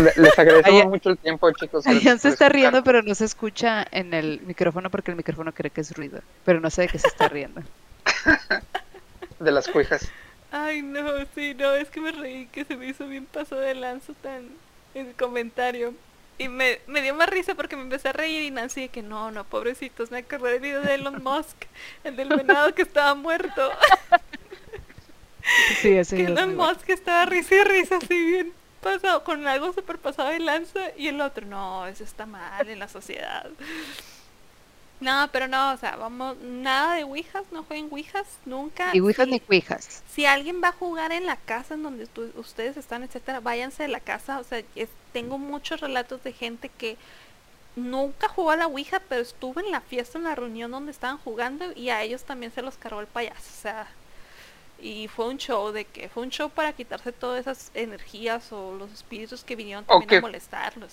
le- les agradecemos mucho el tiempo, chicos. Ayan se está riendo, pero no se escucha en el micrófono porque el micrófono cree que es ruido. Pero no sé de qué se está riendo. De las cuijas. Ay, no, sí, no, es que me reí que se me hizo bien paso de lanzo tan el comentario. Y me, me dio más risa porque me empecé a reír y Nancy de que no, no, pobrecitos, me acordé del video de Elon Musk, el del venado que estaba muerto. Sí, ese que Elon muy bueno. Musk estaba risa y risa así bien pasado, con algo súper pasado de lanza y el otro, no, eso está mal en la sociedad. No, pero no, o sea, vamos, nada de Ouijas, no jueguen Ouijas, nunca. Ni ouijas Sí. ni cuijas. Si alguien va a jugar en la casa en donde ustedes están, etcétera, váyanse de la casa. O sea, es- tengo muchos relatos de gente que nunca jugó a la Ouija, pero estuvo en la fiesta, en la reunión donde estaban jugando y a ellos también se los cargó el payaso. O sea, y fue un show de que fue un show para quitarse todas esas energías o los espíritus que vinieron también a molestarlos.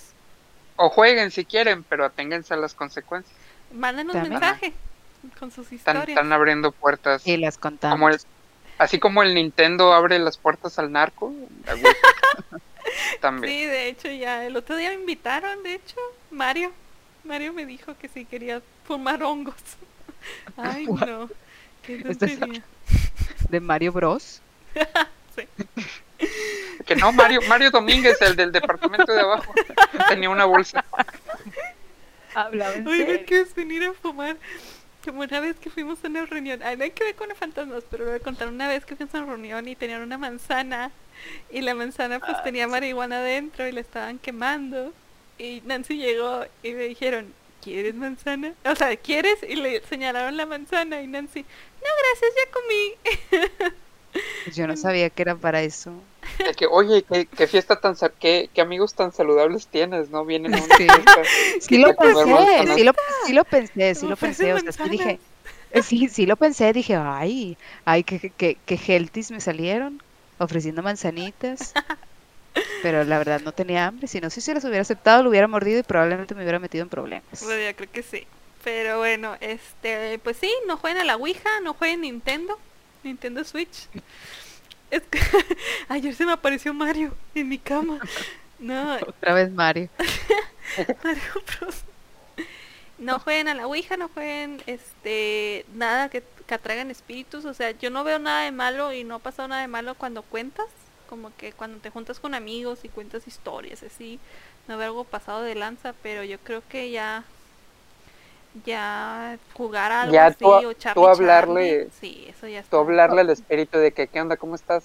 O jueguen si quieren, pero aténganse a las consecuencias. Mándenos También. mensaje con sus historias. están abriendo puertas. Y las contamos. Como el, así como el Nintendo abre las puertas al narco. También. Sí, de hecho ya el otro día me invitaron, de hecho, Mario. Mario me dijo que si quería fumar hongos. Ay, no. Qué tontería. De Mario Bros. Sí. Que no, Mario, Mario Domínguez, el del departamento de abajo, tenía una bolsa. Hablaba en Oye, serio. ¿no quieres venir a fumar? Como una vez que fuimos a una reunión, ay, no hay que ver con los fantasmas, pero voy a contar una vez que fuimos a una reunión y tenían una manzana y la manzana pues tenía marihuana dentro y la estaban quemando y Nancy llegó y me dijeron, ¿quieres manzana? O sea, ¿quieres? Y le señalaron la manzana y Nancy, no gracias, ya comí. Yo no sabía que era para eso. De que, oye, qué, qué fiesta tan, qué, qué amigos tan saludables tienes, ¿no? Vienen a una Sí. fiesta. Sí lo pensé, sí lo, sí lo pensé, sí lo pensé. O sea, sí dije, eh, sí, sí lo pensé, dije, ay, ay, que, que, que healthies me salieron ofreciendo manzanitas. Pero la verdad no tenía hambre, si no, si se las hubiera aceptado, lo hubiera mordido y probablemente me hubiera metido en problemas. Bueno, yo creo que sí. Pero bueno, este, pues sí, no jueguen a la Ouija, no jueguen Nintendo, Nintendo Switch. Es que ayer se me apareció Mario en mi cama. No, Otra vez Mario. Mario Bros. No jueguen a la Ouija, no jueguen este nada que, que atraigan espíritus. O sea, yo no veo nada de malo y no ha pasado nada de malo cuando cuentas. Como que cuando te juntas con amigos y cuentas historias así, no veo algo pasado de lanza, pero yo creo que ya ya jugar a algo Ya así tú- o tú Charlie hablarle- Charlie, sí, eso ya está. Tú hablarle al espíritu de que, ¿qué onda? ¿Cómo estás?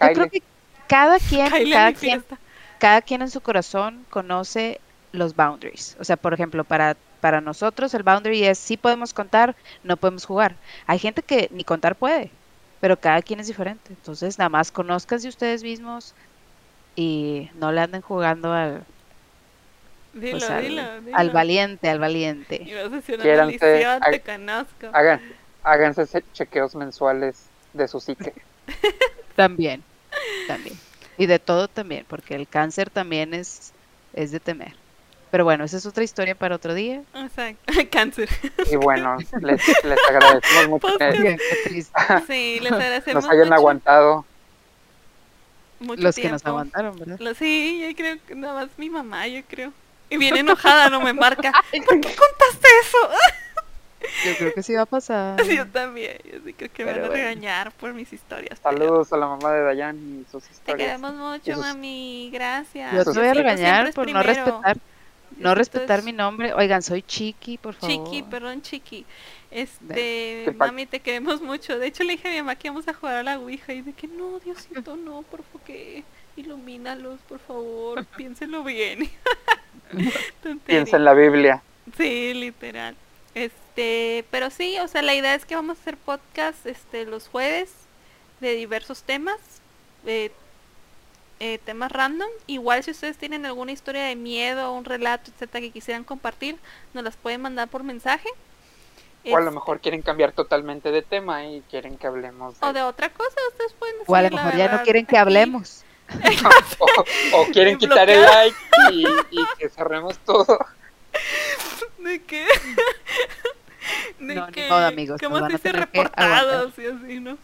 Yo creo que cada quien, cada quien, fiesta. cada quien en su corazón conoce los boundaries. O sea, por ejemplo, para, para nosotros el boundary es sí podemos contar, no podemos jugar. Hay gente que ni contar puede, pero cada quien es diferente. Entonces, nada más conozcanse ustedes mismos y no le anden jugando al, Dilo, pues, al, dilo, dilo. al valiente, al valiente. Y vas a decir una. Hagan, háganse chequeos mensuales de su psique. También, también. Y de todo también, porque el cáncer también es, es de temer. Pero bueno, esa es otra historia para otro día. Exacto. Cáncer. Y bueno, les, les agradecemos mucho que Oigan, qué triste. Sí, les agradecemos nos hayan mucho, aguantado. mucho Los que nos aguantaron, ¿verdad? Lo- sí, yo creo que nada más mi mamá, yo creo. Y bien enojada, no me marca. ¿Por qué contaste eso? Yo creo que sí va a pasar. yo también. Yo sí creo que me van a bueno. regañar por mis historias. pero Saludos a la mamá de Dayan y sus Te historias. queremos mucho, mami. Gracias. Yo te voy a regañar por no primero. No respetar es mi nombre. Oigan, soy Chiqui, por favor. Chiqui, perdón, Chiqui. Este, mami, te queremos mucho. De hecho, le dije a mi mamá que íbamos a jugar a la Ouija y de que no, Diosito, no, por favor, que ilumínalos, por favor, piénsenlo bien. Piensa en la Biblia. Sí, literal. Este, pero sí, o sea, la idea es que vamos a hacer podcast este los jueves de diversos temas, eh, eh, temas random. Igual si ustedes tienen alguna historia de miedo, un relato, etcétera, que quisieran compartir, nos las pueden mandar por mensaje. O a lo Es- mejor quieren cambiar totalmente de tema y quieren que hablemos de... o de otra cosa, ustedes pueden O a lo decir mejor ya no quieren que hablemos. o, o quieren quitar el like y, y que cerremos todo. ¿De qué? De No, ni que, modo, amigos, ¿Cómo se dice que reportados y así, no?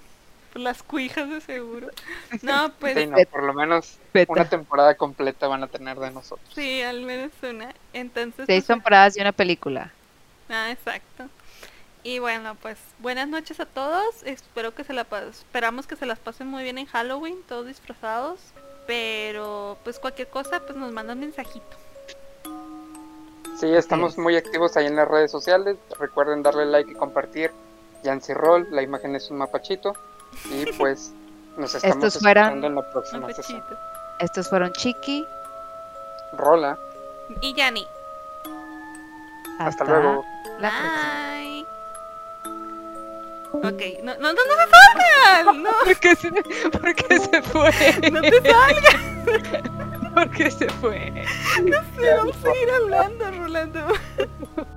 Las cuijas de seguro. No, pues Sí, no, por lo menos una temporada completa van a tener de nosotros. Sí, al menos una. Entonces, Seis pues, temporadas y una película. ah, exacto. Y bueno, pues buenas noches a todos. Espero que se la pas- esperamos que se las pasen muy bien en Halloween, todos disfrazados. Pero pues cualquier cosa, pues nos mandan mensajito. Sí, estamos es. muy activos ahí en las redes sociales. Recuerden darle like y compartir. Yancy Roll, la imagen es un mapachito. Y pues nos estamos Estos escuchando en la próxima sesión. Estos fueron Chiqui. Rola, Y Yanni. hasta luego. La próxima. Bye. Ok, no, no, no, no se salgan. No, ¿Por qué se, por qué se fue? no te salgas. ¿Por qué se fue? No sé, vamos a seguir hablando, Rolando.